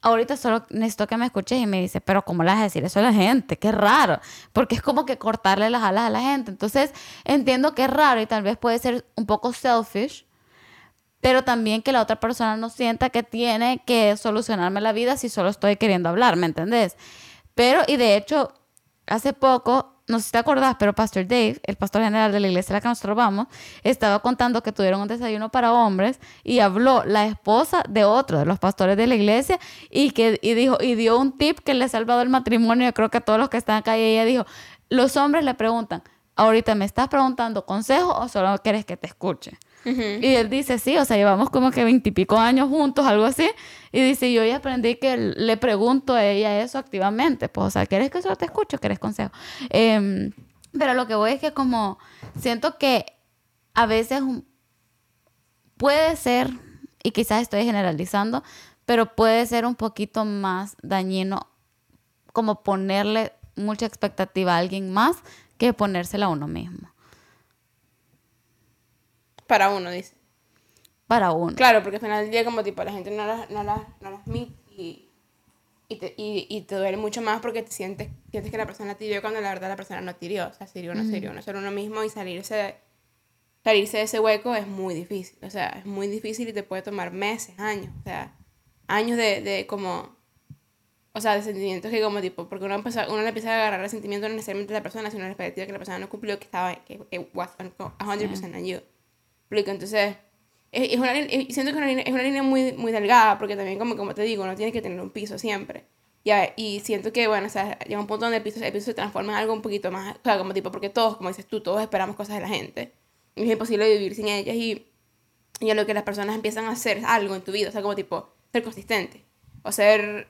ahorita solo necesito que me escuches y me dice, pero ¿cómo le vas a decir eso a la gente? Qué raro, porque es como que cortarle las alas a la gente. Entonces, entiendo que es raro y tal vez puede ser un poco selfish, pero también que la otra persona no sienta que tiene que solucionarme la vida si solo estoy queriendo hablar, ¿me entendés? Pero, y de hecho, hace poco, no sé si te acordás, pero Pastor Dave, el pastor general de la iglesia a la que nosotros vamos, estaba contando que tuvieron un desayuno para hombres y habló la esposa de otro de los pastores de la iglesia y, que, y, dijo, y dio un tip que le ha salvado el matrimonio, yo creo que a todos los que están acá, y ella dijo, los hombres le preguntan, ahorita me estás preguntando consejo o solo quieres que te escuche. Y él dice, sí, o sea, llevamos como que veintipico años juntos, algo así. Y dice, yo ya aprendí que le pregunto a ella eso activamente. Pues, o sea, ¿quieres que solo te escuche o quieres consejo? Em, pero lo que voy es que como siento que a veces puede ser, y quizás estoy generalizando, pero puede ser un poquito más dañino como ponerle mucha expectativa a alguien más que ponérsela a uno mismo. Para uno, dice. Para uno. Claro, porque al final del día como tipo la gente no las, no las, no las y, y, te, y, y, te duele mucho más porque te sientes, sientes que la persona te cuando la verdad la persona no te hirió. O sea, se hirió, no se hirió, no ser uno mismo y salirse de, salirse de ese hueco es muy difícil. O sea, es muy difícil y te puede tomar meses, años. O sea, años de, de como o sea, de sentimientos que como tipo, porque uno, empieza, uno le empieza a agarrar resentimiento no necesariamente de la persona, sino la expectativa que la persona no cumplió, que estaba, que it was 100% on you. Entonces, es, es una, siento que una línea, es una línea muy, muy delgada, porque también, como, como te digo, no tienes que tener un piso siempre. Ya, y siento que, bueno, o sea, llega un punto donde el piso, el piso se transforma en algo un poquito más, o sea, como tipo, porque todos, como dices tú, todos esperamos cosas de la gente. Y es imposible vivir sin ellas y, y a lo que las personas empiezan a hacer algo en tu vida, o sea, como tipo, ser consistente. O ser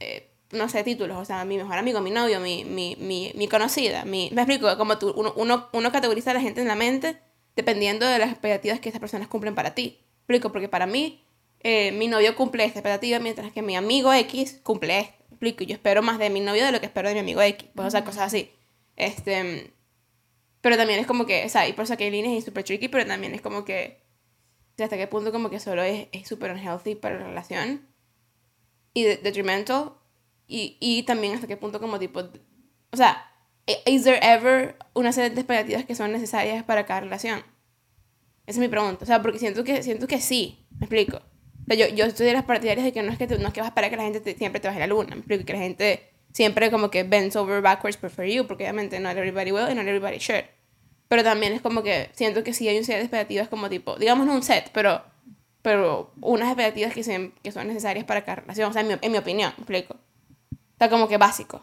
eh, no sé, títulos, o sea, mi mejor amigo, mi novio, mi, mi, mi, mi conocida, mi, me explico, como tú, uno, uno, uno, categoriza a la gente en la mente dependiendo de las expectativas que esas personas cumplen para ti. explico, porque para mí, eh, mi novio cumple esta expectativa, mientras que mi amigo X cumple esta. explico, yo espero más de mi novio de lo que espero de mi amigo X, pues, o sea, cosas así. Este, pero también es como que, o sea, y por eso que hay líneas y súper tricky, pero también es como que, hasta qué punto como que solo es súper unhealthy para la relación y detrimental y, y también hasta qué punto como tipo, o sea, ¿is there ever una serie de expectativas que son necesarias para cada relación? Esa es mi pregunta, o sea, porque siento que, siento que sí, me explico. O sea, yo, yo estoy de las partidarias de que no es que, no es que vas a esperar que la gente siempre te baje la luna, me explico, que la gente siempre como que bends over backwards for you, porque obviamente not everybody will y not everybody should. Pero también es como que siento que sí hay un set de expectativas como tipo, digamos no un set, pero pero unas expectativas que, que son necesarias para cada relación, o sea, en mi, en mi opinión, ¿me explico? Está como que básico.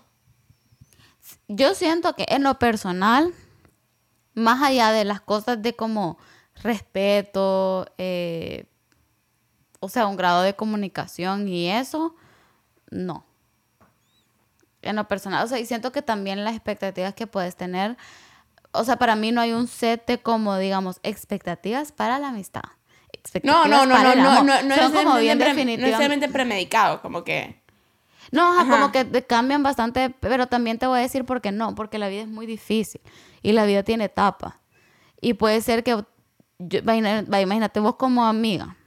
Yo siento que en lo personal, más allá de las cosas de como respeto, eh, o sea, un grado de comunicación y eso, no. En lo personal, o sea, y siento que también las expectativas que puedes tener, o sea, para mí no hay un set de como, digamos, expectativas para la amistad no, no, no, no, no, no, no, es como bien definitivamente. No necesariamente premedicado, como que... No, como que cambian bastante, pero también te voy a decir por qué no, porque la vida es muy difícil y la vida tiene etapas. Y puede ser que, imagínate vos como amiga,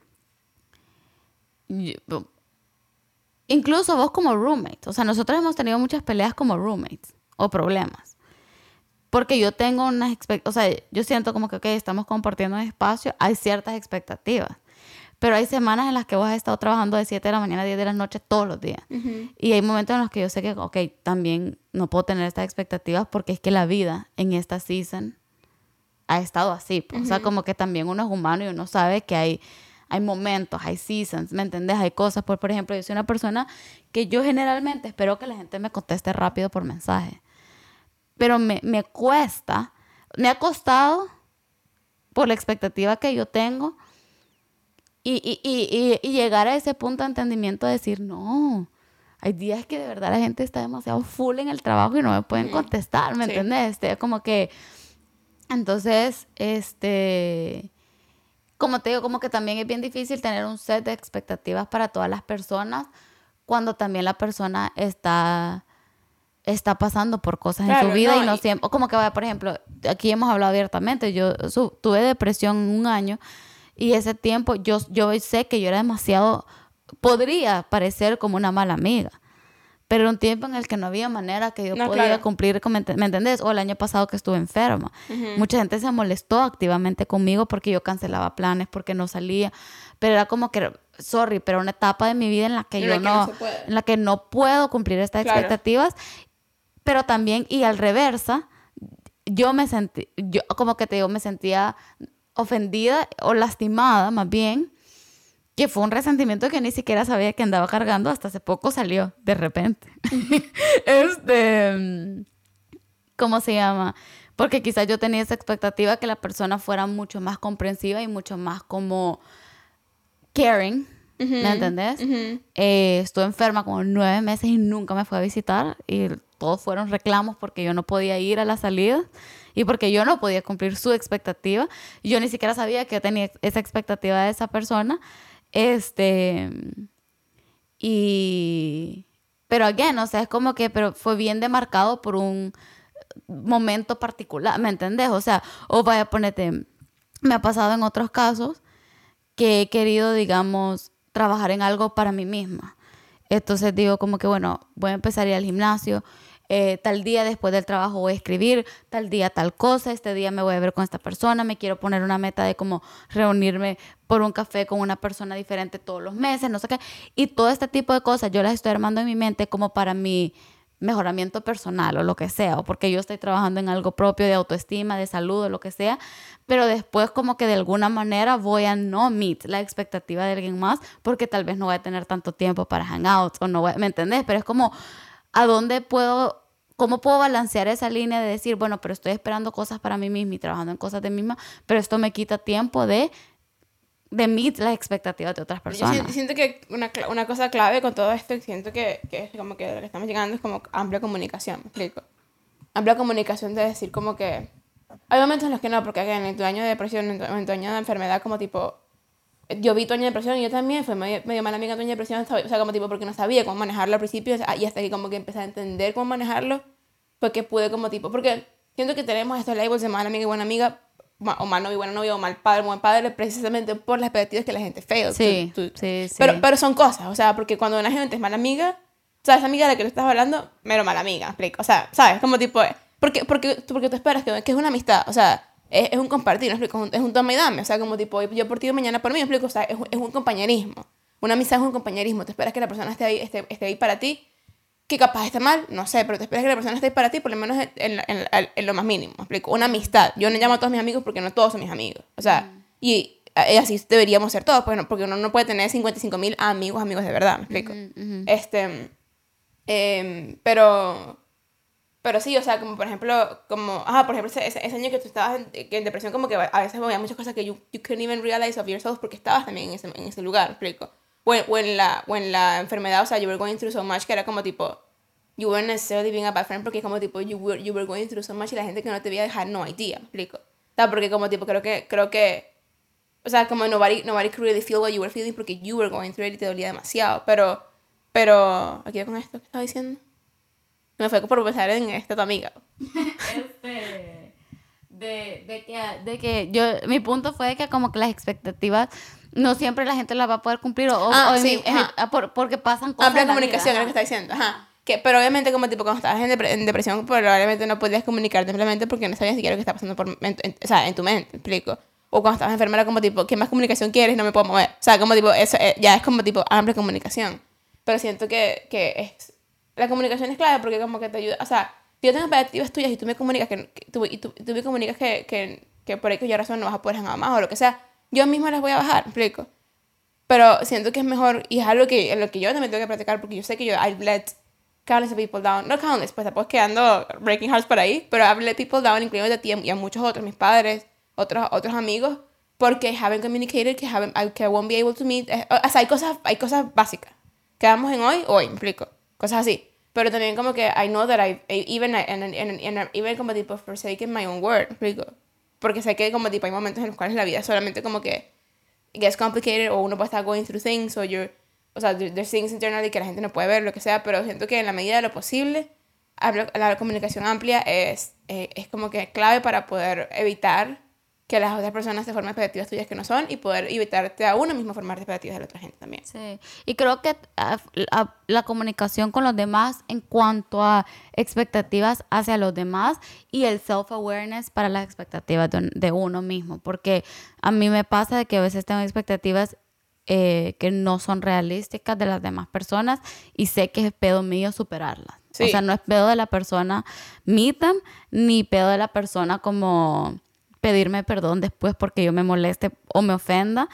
incluso vos como roommate, o sea, nosotros hemos tenido muchas peleas como roommates o problemas. Porque yo tengo unas expectativas, o sea, yo siento como que, ok, estamos compartiendo un espacio, hay ciertas expectativas. Pero hay semanas en las que vos has estado trabajando de 7 de la mañana a 10 de la noche todos los días. Y hay momentos en los que yo sé que, ok, también no puedo tener estas expectativas porque es que la vida en esta season ha estado así. Pues. O sea, como que también uno es humano y uno sabe que hay, hay momentos, hay seasons, ¿me entendés? Hay cosas. Por, por ejemplo, yo soy una persona que yo generalmente espero que la gente me conteste rápido por mensaje pero me, me cuesta, me ha costado por la expectativa que yo tengo y, y, y, y, llegar a ese punto de entendimiento de decir, no, hay días que de verdad la gente está demasiado full en el trabajo y no me pueden contestar, ¿me entiendes? Este, como que, entonces, este, como te digo, como que también es bien difícil tener un set de expectativas para todas las personas cuando también la persona está está pasando por cosas en su vida y no siempre, como que, por ejemplo, aquí hemos hablado abiertamente, yo tuve depresión un año y ese tiempo yo, yo sé que yo era demasiado, podría parecer como una mala amiga, pero era un tiempo en el que no había manera que yo podía cumplir, ¿me entendés? O el año pasado que estuve enferma. Mucha gente se molestó activamente conmigo porque yo cancelaba planes, porque no salía, pero era como que, sorry, pero una etapa de mi vida en la que yo no, en la que no puedo cumplir estas expectativas pero también, y al reversa, yo me sentí, yo como que te digo, me sentía ofendida o lastimada más bien, que fue un resentimiento que ni siquiera sabía que andaba cargando, hasta hace poco salió, de repente. este, ¿cómo se llama? Porque quizás yo tenía esa expectativa que la persona fuera mucho más comprensiva y mucho más como caring. ¿Me entendés? Eh, estuve enferma como nueve meses y nunca me fue a visitar y todos fueron reclamos porque yo no podía ir a la salida y porque yo no podía cumplir su expectativa. Yo ni siquiera sabía que tenía esa expectativa de esa persona. Este. Y. Pero again, o sea, es como que pero fue bien demarcado por un momento particular, ¿me entendés? O sea, o vaya, ponete, me ha pasado en otros casos que he querido, digamos, trabajar en algo para mí misma. Entonces digo como que, bueno, voy a empezar a ir al gimnasio, eh, tal día después del trabajo voy a escribir, tal día tal cosa, este día me voy a ver con esta persona, me quiero poner una meta de como reunirme por un café con una persona diferente todos los meses, no sé qué. Y todo este tipo de cosas yo las estoy armando en mi mente como para mi mejoramiento personal o lo que sea, o porque yo estoy trabajando en algo propio de autoestima, de salud o lo que sea, pero después como que de alguna manera voy a no meet la expectativa de alguien más porque tal vez no voy a tener tanto tiempo para hangouts o no voy, ¿me entendés? Pero es como, ¿a dónde puedo, cómo puedo balancear esa línea de decir, bueno, pero estoy esperando cosas para mí misma y trabajando en cosas de mí misma, pero esto me quita tiempo de de meet las expectativas de otras personas. Yo siento que una, una cosa clave con todo esto, siento que, que es como que lo que estamos llegando es como amplia comunicación, me explico. Amplia comunicación de decir como que... Hay momentos en los que no, porque en tu año de depresión, en tu, año de enfermedad, como tipo... Yo vi tu año de depresión y yo también fui medio, medio mala amiga tu año de depresión, o sea, como tipo porque no sabía cómo manejarlo al principio y hasta que como que empecé a entender cómo manejarlo, fue que pude como tipo... Porque siento que tenemos estos labels de mala amiga y buena amiga o mal novio, buena novia, o mal padre, buen padre, precisamente por las expectativas que la gente fail. Sí, sí, sí. Pero, pero son cosas, o sea, porque cuando una gente es mala amiga, o sea, esa amiga de la que tú estás hablando, mero mala amiga, explico. O sea, ¿sabes? Como tipo, porque, porque, porque tú esperas que, que es una amistad, o sea, es, es un compartir, ¿no? explico? Es un toma y dame, o sea, como tipo, yo por ti mañana por mí, explico, o sea, es, es un compañerismo. Una amistad es un compañerismo, te esperas que la persona esté ahí, esté, esté ahí para ti que capaz esté mal, no sé, pero te esperas que la persona esté para ti, por lo menos en, en, en, lo más mínimo. explico? Una amistad. Yo no llamo a todos mis amigos porque no todos son mis amigos. O sea, y así deberíamos ser todos, pues, porque uno no puede tener 55 mil amigos, amigos de verdad, ¿me explico? Este, eh, pero, pero sí, o sea, como por ejemplo, como, ajá, por ejemplo, ese, ese año que tú estabas en, que en, depresión, como que a veces había muchas cosas que you, you couldn't even realize of yourself porque estabas también en ese, en ese lugar, ¿me explico? o en, la, o en la enfermedad, o sea, you were going through so much que era como tipo, you weren't necessarily being a bad friend porque como tipo, you were, you were going through so much y la gente que no te veía dejar no idea, ¿me explico? O sea, porque como tipo, creo que, creo que, o sea, como nobody, nobody could really feel what you were feeling porque you were going through it y te dolía demasiado, pero, pero, aquí con esto que estaba diciendo, me fue por pensar en esta tu amiga. este, de, de, que, de que yo, mi punto fue que como que las expectativas no siempre la gente la va a poder cumplir o, ah, sí, porque pasan cosas. Amplia comunicación, es lo que está diciendo. Ajá. Que, pero obviamente, como tipo, cuando estabas en, depresión, probablemente no podías comunicarte simplemente porque no sabías siquiera lo que está pasando por, en, o sea, en tu mente, explico. O cuando estabas enferma era como tipo, ¿qué más comunicación quieres? No me puedo mover. O sea, como tipo, eso eh, ya es como tipo amplia comunicación. Pero siento que, que es, la comunicación es clave porque como que te ayuda, o sea, si yo tengo expectativas tuyas y tú me comunicas que, tú, y tú, tú, me comunicas que, que, que por X razón no vas a poder nada más o lo que sea, yo mismo las voy a bajar, explico. Pero siento que es mejor, y es algo que, lo que yo también tengo que practicar, porque yo sé que yo, I've let countless people down, no countless, pues después quedando breaking hearts por ahí, pero I've let people down, incluyendo a ti y a muchos otros, mis padres, otros, otros amigos, porque haven't communicated, que, haven't, que I won't be able to meet. Eh, o sea, hay cosas, hay cosas básicas. Quedamos en hoy, hoy, me explico. Cosas así. Pero también como que I know that I, even, and, and, even como tipo forsaken my own word, explico. Porque sé que como tipo hay momentos en los cuales la vida solamente como que gets complicated o uno puede estar going through things o you're, o sea, there's things internally que la gente no puede ver, lo que sea, pero siento que en la medida de lo posible la comunicación amplia es, eh, es como que clave para poder evitar que las otras personas se formen expectativas tuyas que no son y poder evitarte a uno mismo formar expectativas de la otra gente también. Sí, y creo que ah, la comunicación con los demás en cuanto a expectativas hacia los demás y el self-awareness para las expectativas de, uno mismo, porque a mí me pasa de que a veces tengo expectativas eh, que no son realísticas de las demás personas y sé que es pedo mío superarlas. O sea, no es pedo de la persona meet them, ni pedo de la persona como pedirme perdón después porque yo me moleste o me ofenda,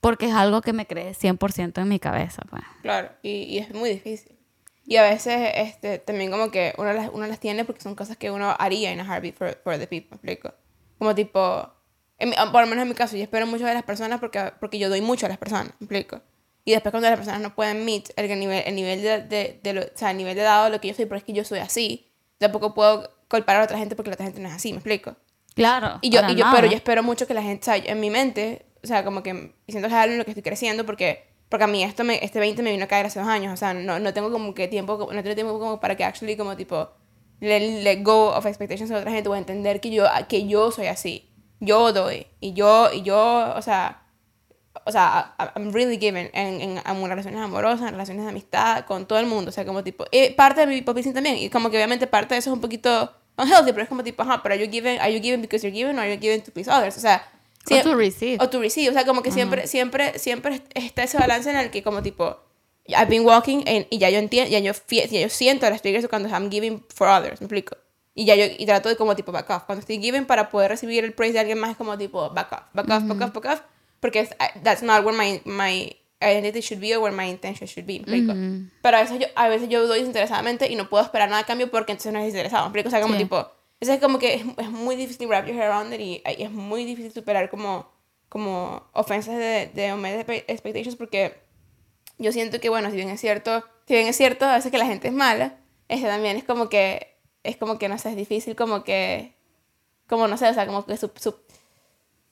porque es algo que me cree 100% en mi cabeza. Pues. Claro, y, y, es muy difícil. Y a veces este, también como que uno las, uno las tiene porque son cosas que uno haría en a heartbeat for, for the people, ¿me explico? Como tipo, en mi- por lo menos en mi caso, yo espero mucho de las personas porque, porque yo doy mucho a las personas, ¿me explico? Y después cuando las personas no pueden meet el nivel, el nivel de, de, de lo, o sea, el nivel de dado lo que yo soy, pero es que yo soy así, tampoco puedo culpar a otra gente porque la otra gente no es así, ¿me explico? Claro. Y yo, y yo pero yo espero mucho que la gente, o sea, en mi mente, o sea, como que siento que es algo en lo que estoy creciendo porque, porque a mí esto me, este 20 me vino a caer hace dos años, o sea, no, no tengo como que tiempo, no tengo tiempo como para que actually como tipo, let, let go of expectations de otra gente o entender que yo, que yo soy así, yo doy, y yo, y yo, o sea, o sea, I'm really given en, en, en relaciones amorosas, en relaciones de amistad, con todo el mundo, o sea, como tipo, y parte de mi popicing también, y como que obviamente parte de eso es un poquito unhealthy, pero es como tipo, ajá, pero are you giving, are you giving because you're giving or are you giving to please others, o sea, O to receive. o to receive, o sea, como que siempre, siempre, siempre está ese balance en el que como tipo, I've been walking and- y ya yo entiendo, ya yo, ya yo siento las triggers cuando I'm giving for others, me explico. Y ya yo y trato de como tipo back off. Cuando estoy giving para poder recibir el praise de alguien más es como tipo back off, back off, back off, back off. Porque that's not where my, my identity should be or where my intention should be, me explico. Pero a veces, yo, a veces yo doy desinteresadamente y no puedo esperar nada a cambio porque entonces no es desinteresado, explico. O sea, como Sí. tipo, eso es como que es, es muy difícil wrap your hair around it y, y es muy difícil superar como, como ofensas de, de expectations porque yo siento que, bueno, si bien es cierto, si bien es cierto a veces que la gente es mala, este también es como que, es como que, no sé, es difícil como que, como no sé, o sea, como que su, su-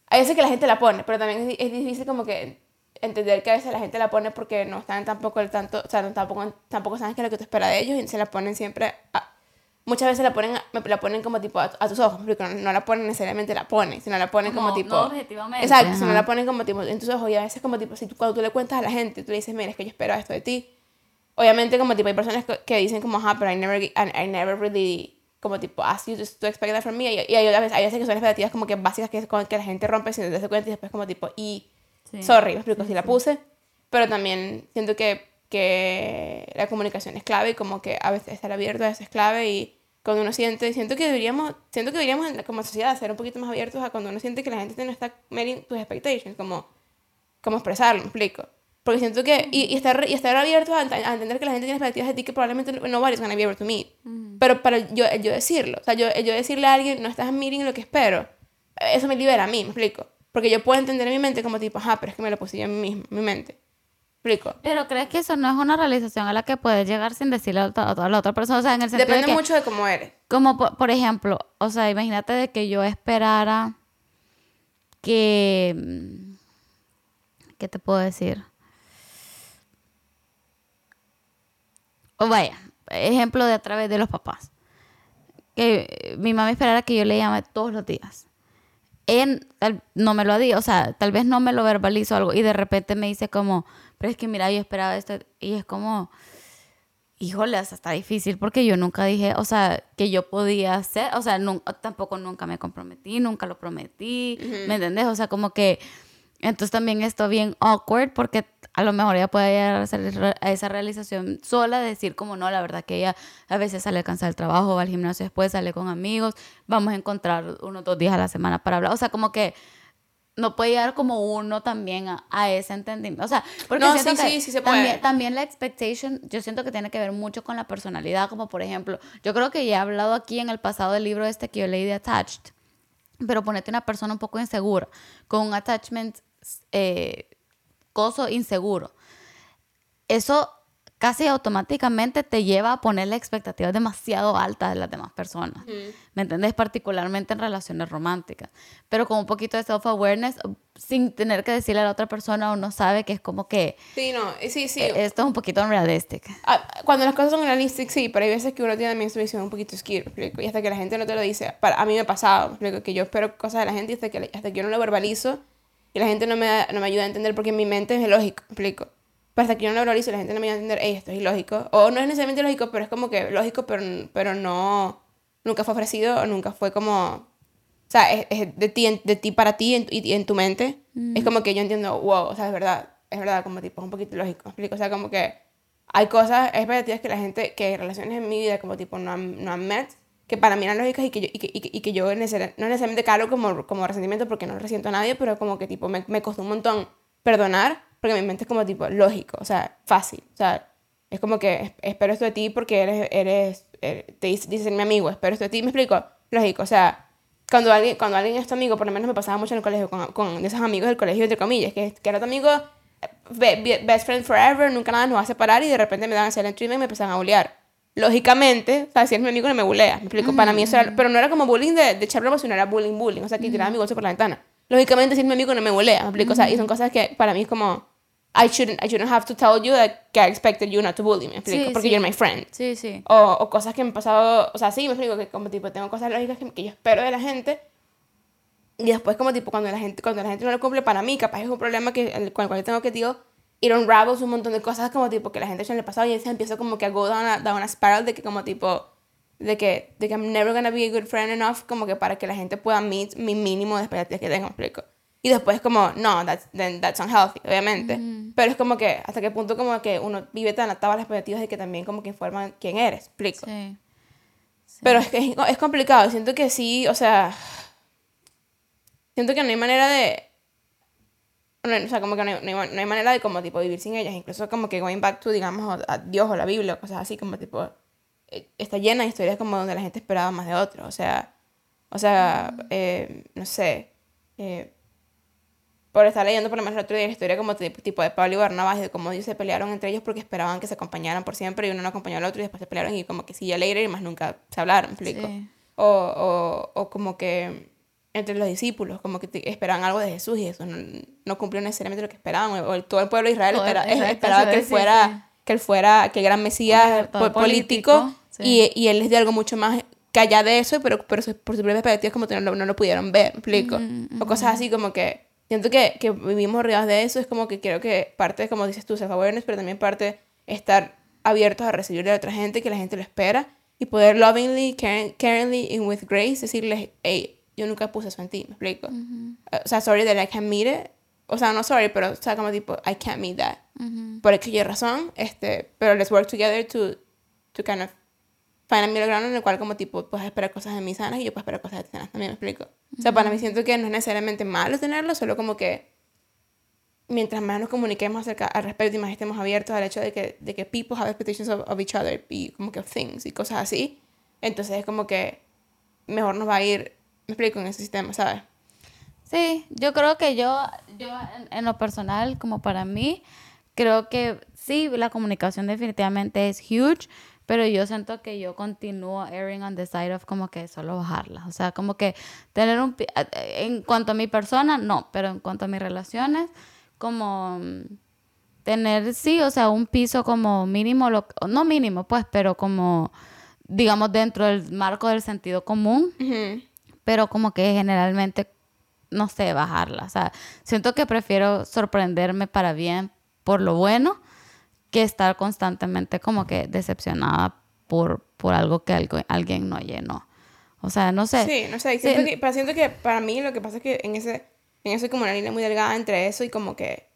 hay veces que la gente la pone, pero también es, es difícil como que entender que a veces la gente la pone porque no están tampoco el tanto, o sea, no- tampoco, tampoco saben qué es lo que tú esperas de ellos y se la ponen siempre, a- muchas veces la ponen, la ponen como tipo a, a tus ojos, porque no, no la ponen necesariamente la ponen, sino la ponen como, Como, tipo... no objetivamente, Exacto, si no ajá. la ponen como tipo en tus ojos y a veces como tipo, si tú, cuando tú le cuentas a la gente, tú le dices, mira, es que yo espero esto de ti. Obviamente como tipo hay personas que, que dicen como, ajá, pero I never, I, I never really, como tipo, ask you to, to expect that from me. Y, y hay, a veces, hay veces que son expectativas como que básicas que, con- que la gente rompe sin darse cuenta y después como tipo, y, Sí. sorry, me explico, si la puse. Pero también siento que, que la comunicación es clave y como que a veces estar abierto a eso es clave y cuando uno siente, siento que deberíamos, siento que deberíamos como sociedad ser un poquito más abiertos a cuando uno siente que la gente no está meeting tus expectations, como, como expresarlo, me explico. Porque siento que, y, y estar, y estar abiertos a, a entender que la gente tiene expectativas de ti que probablemente no- nobody's gonna be able to meet. Pero para yo, yo decirlo, o sea, yo, yo decirle a alguien, no estás meeting lo que espero, eso me libera a mí, me explico. Porque yo puedo entender en mi mente como tipo, ajá, pero es que me lo puse yo en mi, mi mente. ¿Me explico? Pero crees que eso no es una realización a la que puedes llegar sin decirle a a la otra persona. O sea, en el sentido Depende de que, mucho de cómo eres. como por, por ejemplo, o sea, imagínate de que yo esperara que, mm, ¿qué te puedo decir? O vaya, ejemplo de a través de los papás. Que mi mamá esperara que yo le llame todos los días. Tal- no me lo ha dicho, o sea, tal vez no me lo verbalizo algo y de repente me dice como, pero es que mira, yo esperaba esto y es como, híjole, hasta está difícil porque yo nunca dije, o sea, que yo podía hacer, o sea, nun- tampoco nunca me comprometí, nunca lo prometí, ¿me entendés? O sea, como que, entonces también esto bien awkward porque a lo mejor ella puede llegar a, esa realización sola, decir como no, la verdad que ella a veces sale cansada del trabajo, va al gimnasio después, sale con amigos, vamos a encontrar unos dos días a la semana para hablar, o sea, como que no puede llegar como uno también a, a ese entendimiento. O sea, porque No, siento sí, que sí, sí se también, puede. también la expectation, yo siento que tiene que ver mucho con la personalidad, como por ejemplo, yo creo que ya he hablado aquí en el pasado del libro este que yo leí de Attached, pero ponete una persona un poco insegura, con un attachment eh, coso inseguro. Eso casi automáticamente te lleva a ponerle expectativas demasiado altas de las demás personas. ¿Me entendés? Particularmente en relaciones románticas. Pero con un poquito de self-awareness, sin tener que decirle a la otra persona, uno sabe que es como que Sí, no, y sí, sí. eh, esto es un poquito unrealistic. Ah, Cuando las cosas son realistic, sí, pero hay veces que uno tiene también su visión un poquito skewed, ¿me explico? Y hasta que la gente no te lo dice, para, a mí me ha pasado. Que yo espero cosas de la gente y hasta que, hasta que yo no lo verbalizo y la gente no me, da- no me ayuda a entender porque en mi mente es lógico, ¿me explico? Pero hasta que yo no lo y la gente no me ayuda a entender, hey, esto es ilógico. O no es necesariamente lógico, pero es como que lógico, pero, pero no, nunca fue ofrecido o nunca fue como... O sea, es, es de, ti, de ti para ti en, y en tu mente. Es como que yo entiendo, wow, o sea, es verdad. Es verdad, como tipo, es un poquito lógico. ¿me explico? O sea, como que hay cosas, expectativas que la gente, que relaciones en mi vida como tipo no han, no han met, que para mí eran lógicas y que yo, y que, y que, y que yo no necesariamente cargo como, como resentimiento porque no resiento a nadie, pero como que tipo me, me costó un montón perdonar porque mi mente es como tipo lógico, o sea, fácil. O sea, Es como que "Es- espero esto de ti porque eres, eres, eres- te dice, dice mi amigo, espero esto de ti. ¿Me explico? Lógico, o sea, cuando alguien, cuando alguien es tu amigo, por lo menos me pasaba mucho en el colegio con, con esos amigos del colegio, entre comillas, que, que era tu amigo, be- best friend forever, nunca nada nos va a separar y de repente me dan treatment y me empezaban a bullear. Lógicamente, o sea, si es mi amigo no me bulea, me explico, para mí eso era, pero no era como bullying de, de echar bromas, sino era bullying, bullying, o sea, que tiraba mi bolso por la ventana. Lógicamente, si es mi amigo no me bulea, me explico, o sea, y son cosas que para mí es como, I shouldn't, I shouldn't have to tell you that, I expected you not to bully me, explico, Sí, porque sí. you're my friend. Sí, sí. O, o cosas que me han pasado, o sea, sí, me explico, que como tipo tengo cosas lógicas que, que yo espero de la gente. Y después como tipo cuando la gente, cuando la gente no lo cumple para mí, capaz es un problema que, con el cual yo tengo que, digo, ir on ravels un montón de cosas como tipo que la gente en el pasado y entonces empiezo como que a go down a, down a spiral de que como tipo, de que, de que I'm never gonna be a good friend enough como que para que la gente pueda meet mi mínimo de expectativas que tengo, explico. Y después como, no, that's, then that's unhealthy, obviamente. Pero es como que, hasta qué punto como que uno vive tan atado a las expectativas de que también como que informan quién eres, explico. Sí. Pero es, que es, es complicado. Siento que sí, o sea. Siento que no hay manera de. No o sea, como que no hay, no hay- no hay manera de como tipo vivir sin ellas. Incluso como que going back to, digamos, a, Dios o la Biblia o cosas así, como tipo. eh, Está llena de historias como donde la gente esperaba más de otro. O sea. O sea, eh, no sé. eh, por estar leyendo por lo menos el otro día la historia como tipo, tipo de Pablo y Barnabas y de cómo ellos se pelearon entre ellos porque esperaban que se acompañaran por siempre y uno no acompañó al otro y después se pelearon y como que sí ya later y más nunca se hablaron, ¿me explico? Sí. O, o, o como que entre los discípulos, como que esperaban algo de Jesús y eso no, no cumplió necesariamente lo que esperaban. O, el- todo el pueblo de Israel espera- esperaba que él es, fuera, sí. que él fuera, que el gran Mesías político, político, sí. y, y él les dio algo mucho más que allá de eso, pero, pero su- por sus propias perspectivas como que no, no lo pudieron ver, ¿me explico? O cosas así como que siento que, que vivimos rodeados de eso, es como que creo que parte, como dices tú, self-awareness, pero también parte estar abiertos a recibir de otra gente, que la gente lo espera, y poder lovingly, caring- caringly and with grace decirles, hey, yo nunca puse eso en ti, ¿me explico? O sea, sorry that I can't meet it. O sea, no sorry, pero o sea, como tipo, I can't meet that. Por aquella razón, este, pero let's work together to, to kind of find a middle ground en el cual como tipo puedes esperar cosas de mí sanas y yo puedo esperar cosas de ti sanas también, me explico. O sea, para mí siento que no es necesariamente malo tenerlo, solo como que mientras más nos comuniquemos acerca al respecto y más estemos abiertos al hecho de que, de que people have expectations of, of each other y como que of things y cosas así, entonces es como que mejor nos va a ir, me explico, en ese sistema, ¿sabes? Sí, yo creo que yo, yo en, en lo personal, como para mí, creo que sí, la comunicación definitivamente es huge, pero yo siento que yo continúo erring on the side of como que solo bajarla. O sea, como que tener un... pi- En cuanto a mi persona, no, pero en cuanto a mis relaciones, como mm, tener, sí, o sea, un piso como mínimo, lo, no mínimo, pues, pero como, digamos, dentro del marco del sentido común Ujú. Pero como que generalmente, no sé, bajarla. O sea, siento que prefiero sorprenderme para bien por lo bueno que estar constantemente como que decepcionada por, por algo que algo, alguien no llenó. O sea, no sé. Sí, no sé, Sí. siento que, pero siento que para mí lo que pasa es que en ese, en eso hay como una línea muy delgada entre eso y como que,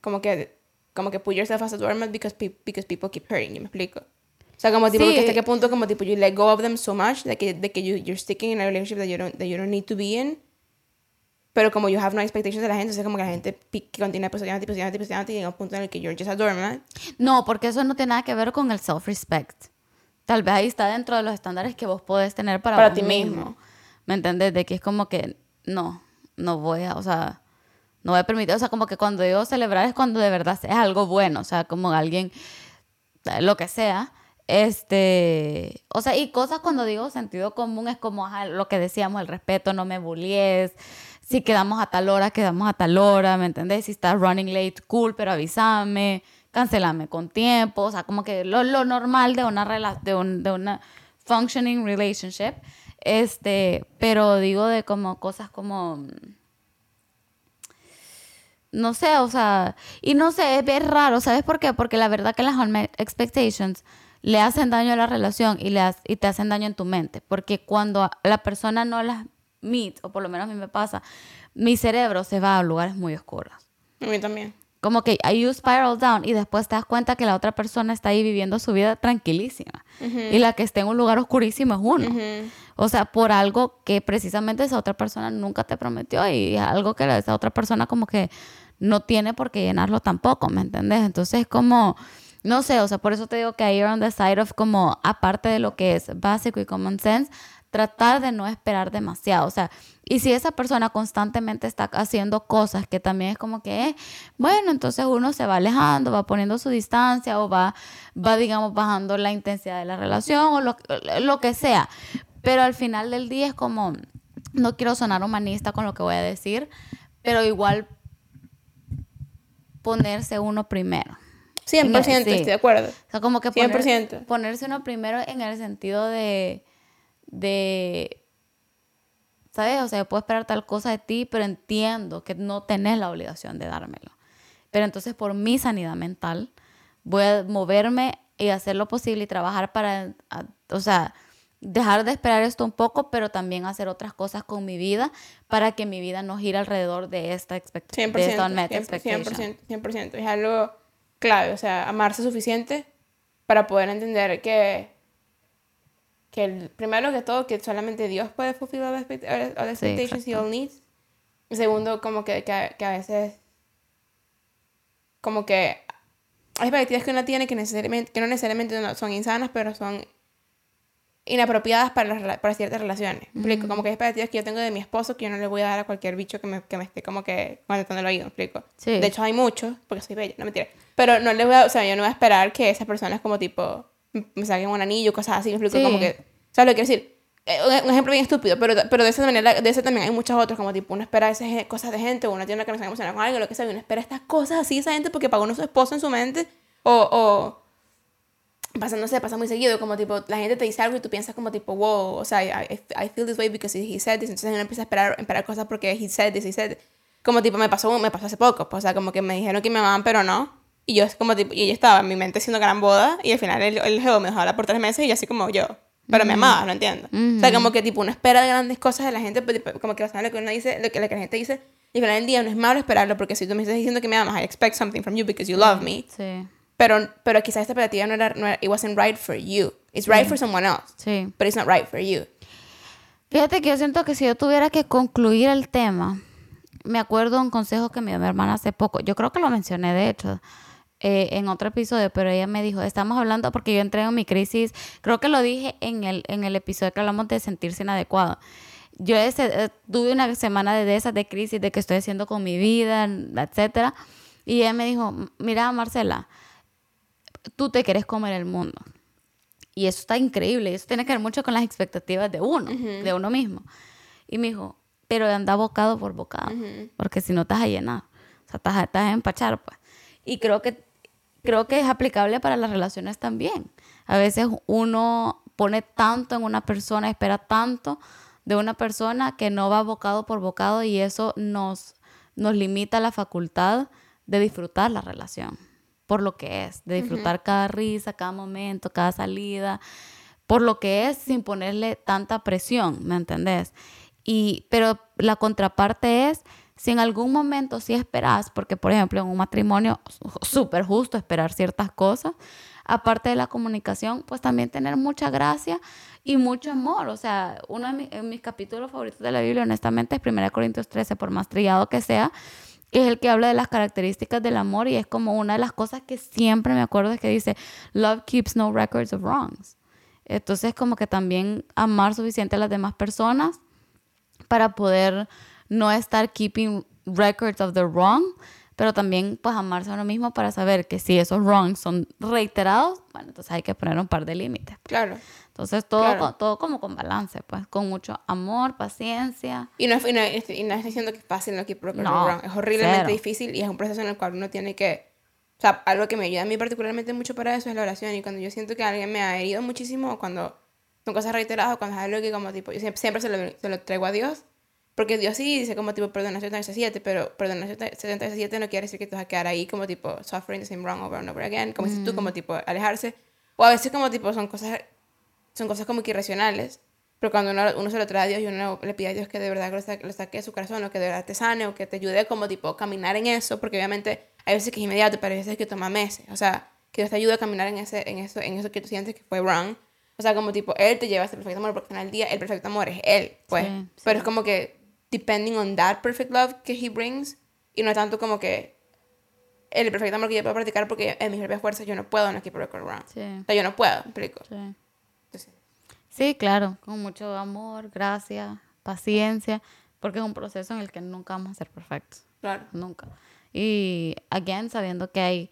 como que, como que put yourself as a doormat because, pe- because people keep hurting me explico. O sea, como tipo, Sí. que hasta qué punto como tipo you let go of them so much de que, de que you, you're sticking in a relationship that you, don't, that you don't need to be in. Pero como you have no expectations de la gente, entonces como que la gente continúa episodiante, episodiante, episodiante y llega un punto en el que you're just a doormat. No, porque eso no tiene nada que ver con el self-respect. Tal vez ahí está dentro de los estándares que vos podés tener para, Para vos ti mismo. ¿Me entendés? De que es como que no, no voy a, o sea, no voy a permitir, o sea, como que cuando digo celebrar es cuando de verdad es algo bueno, o sea, como alguien, lo que sea. Este, o sea, y cosas cuando digo sentido común es como ajá, lo que decíamos, el respeto, no me bullies, si quedamos a tal hora, quedamos a tal hora, ¿me entendés? Si estás running late, cool, pero avísame, cancelame con tiempo, o sea, como que lo, lo normal de una, de, un- de una functioning relationship, este, pero digo de como cosas como no sé, o sea, y no sé, es, es raro, ¿sabes por qué? Porque la verdad que las unmet expectations le hacen daño a la relación y, le ha- y te hacen daño en tu mente, porque cuando la persona no las meet, o por lo menos a mí me pasa, mi cerebro se va a lugares muy oscuros. A mí también. Como que you spiral down y después te das cuenta que la otra persona está ahí viviendo su vida tranquilísima. Y la que está en un lugar oscurísimo es uno. O sea, por algo que precisamente esa otra persona nunca te prometió y algo que esa otra persona como que no tiene por qué llenarlo tampoco, ¿me entendés? Entonces como no sé, o sea, por eso te digo que ahí on the side of como, aparte de lo que es básico y common sense, tratar de no esperar demasiado, o sea, y si esa persona constantemente está haciendo cosas que también es como que, bueno, entonces uno se va alejando, va poniendo su distancia o va, va digamos, bajando la intensidad de la relación o lo, lo que sea. Pero al final del día es como, no quiero sonar humanista con lo que voy a decir, pero igual ponerse uno primero. 100%, estoy de acuerdo. O sea, como que ponerse uno primero en el sentido de, de, ¿sabes? O sea, puedo esperar tal cosa de ti, pero entiendo que no tenés la obligación de dármelo. Pero entonces por mi sanidad mental voy a moverme y hacer lo posible y trabajar para, o sea, dejar de esperar esto un poco, pero también hacer otras cosas con mi vida para que mi vida no gire alrededor de esta expectativa. 100%, 100%, Es algo clave, o sea, amarse suficiente para poder entender que, que el, primero que todo, que solamente Dios puede fulfill all, expectations y all needs. Y segundo, como que, que, que a veces, como que hay expectativas que uno tiene que, necesariamente, que no necesariamente son insanas, pero son inapropiadas para, para ciertas relaciones. explico? Como que hay expectativas que yo tengo de mi esposo que yo no le voy a dar a cualquier bicho que me, que me esté como que contestando el oído, explico? De hecho, hay muchos, porque soy bella, no mentira. Pero no le voy a, o sea, yo no voy a esperar que esas personas como tipo me saquen un anillo, cosas así, explico? Como que, ¿sabes lo que quiero decir? Eh, un ejemplo bien estúpido, pero, pero de esa manera, de ese también hay muchos otros, como tipo, uno espera esas cosas de gente, o uno tiene que no se emocionar con alguien, lo que sea, uno espera estas cosas así esa gente porque pagó uno su esposo en su mente, o, o pasa, no sé, pasa muy seguido, como tipo, la gente te dice algo y tú piensas como tipo, wow, o sea, I, I feel this way because he said this, entonces uno empieza a esperar, esperar cosas porque he said this, he said Como tipo, me pasó, me pasó hace poco, pues, o sea, como que me dijeron que me amaban, pero no. Y yo es como tipo, y ella estaba en mi mente haciendo gran boda y al final el, el me dejó hablar por tres meses y yo así como yo. Pero me amaba, no entiendo. O sea, como que tipo, uno espera grandes cosas de la gente, como que lo que uno dice, lo que, la gente dice, y al final del día no es malo esperarlo porque si tú me estás diciendo que me amas, I expect something from you because you love me. Sí. Pero, pero quizás esta expectativa no era, no era, it wasn't right for you. It's right for someone else. Sí. But it's not right for you. Fíjate que yo siento que si yo tuviera que concluir el tema, me acuerdo un consejo que me dio mi hermana hace poco. Yo creo que lo mencioné, de hecho, eh, en otro episodio, pero ella me dijo, estamos hablando, porque yo entré en mi crisis, creo que lo dije en el, en el episodio que hablamos de sentirse inadecuado. Yo ese, eh, tuve una semana de, de esas de crisis, de que estoy haciendo con mi vida, etcétera. Y ella me dijo, mira, Marcela, tú te quieres comer el mundo. Y eso está increíble. Eso tiene que ver mucho con las expectativas de uno, de uno mismo. Y me dijo, pero anda bocado por bocado, porque si no estás a llenar, o sea, estás, estás a empachar, pues. Y creo que, creo que es aplicable para las relaciones también. A veces uno pone tanto en una persona, espera tanto de una persona que no va bocado por bocado y eso nos, nos limita la facultad de disfrutar la relación por lo que es, de disfrutar cada risa, cada momento, cada salida, por lo que es sin ponerle tanta presión, ¿me entendés? Y, pero la contraparte es, si en algún momento sí esperas, porque por ejemplo en un matrimonio súper justo esperar ciertas cosas, aparte de la comunicación, pues también tener mucha gracia y mucho amor. O sea, uno de mis, capítulos favoritos de la Biblia, honestamente, es 1 Corintios 13, por más trillado que sea, es el que habla de las características del amor y es como una de las cosas que siempre me acuerdo es que dice, love keeps no records of wrongs. Entonces como que también amar suficiente a las demás personas para poder no estar keeping records of the wrong, pero también pues amarse a uno mismo para saber que si esos wrongs son reiterados, bueno, entonces hay que poner un par de límites. Claro. Entonces todo, todo como con balance, pues, con mucho amor, paciencia. Y no, y no, y no diciendo que es fácil, no que no, es horriblemente difícil y es un proceso en el cual uno tiene que... O sea, algo que me ayuda a mí particularmente mucho para eso es la oración. Y cuando yo siento que alguien me ha herido muchísimo, cuando son cosas reiteradas, cuando es algo que como tipo, yo siempre, se, lo, se, lo, traigo a Dios. Porque Dios sí dice como tipo, perdona 77, pero perdona 77 no quiere decir que tú vas a quedar ahí como tipo, suffering the same wrong over and over again. Como dices tú, como tipo, alejarse. O a veces como tipo, son cosas son cosas como que irracionales. Pero cuando uno, uno se lo trae a Dios y uno le pide a Dios que de verdad lo saque, lo saque de su corazón o que de verdad te sane o que te ayude como tipo caminar en eso, porque obviamente hay veces que es inmediato, pero hay veces que toma meses. O sea, que Dios te ayude a caminar en, ese, en, eso, en eso que tú sientes que fue wrong. O sea, como tipo, Él te lleva a ese perfecto amor, porque final del día el perfecto amor es Él, pues. Pero es como que, depending on that perfect love que He brings, y no tanto como que el perfecto amor que yo puedo practicar porque en mis propias fuerzas yo no puedo no keep record around. Sí. O sea, yo no puedo, explico. Sí. Claro, con mucho amor, gracia, paciencia, porque es un proceso en el que nunca vamos a ser perfectos, claro. nunca. Y, again, sabiendo que hay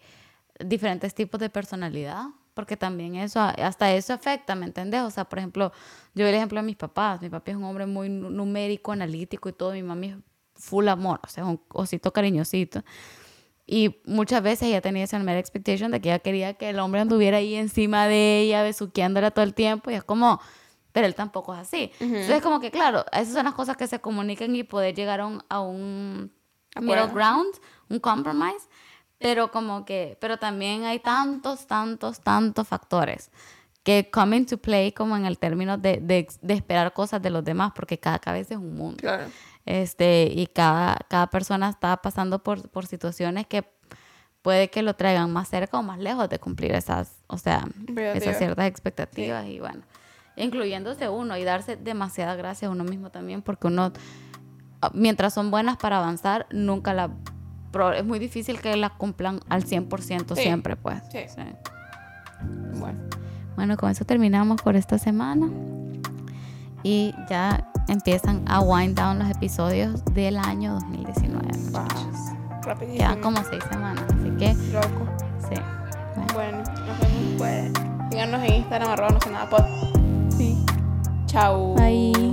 diferentes tipos de personalidad, porque también eso, hasta eso afecta, ¿me entendés? O sea, por ejemplo, yo doy el ejemplo de mis papás, mi papá es un hombre muy nu- numérico, analítico y todo, mi mami es full amor, o sea, es un osito cariñosito. Y muchas veces ella tenía esa mera expectation de que ella quería que el hombre anduviera ahí encima de ella, besuqueándola todo el tiempo. Y es como, pero él tampoco es así. Entonces, como que, claro, esas son las cosas que se comunican y poder llegar a un, a un middle ground, un compromise. Pero como que, pero también hay tantos, tantos, tantos factores que come into play como en el término de, de, de esperar cosas de los demás, porque cada cabeza es un mundo Claro. este, y cada, cada persona está pasando por, por situaciones que puede que lo traigan más cerca o más lejos de cumplir esas, o sea, Expectativas. esas ciertas expectativas y bueno, incluyéndose uno y darse demasiada gracia a uno mismo también porque uno, ah, mientras son buenas para avanzar, nunca la, es muy difícil que las cumplan al 100% Sí. siempre, pues. Sí. Sí. Bueno. Bueno, con eso terminamos por esta semana. Y ya empiezan a wind down los episodios del año 2019. Wow. Rapidísimo. Quedan como seis semanas, así que Loco. sí. Bueno, Bueno, nos vemos pues. Síganos en Instagram, arroba no sé nada pod. Chao. Bye.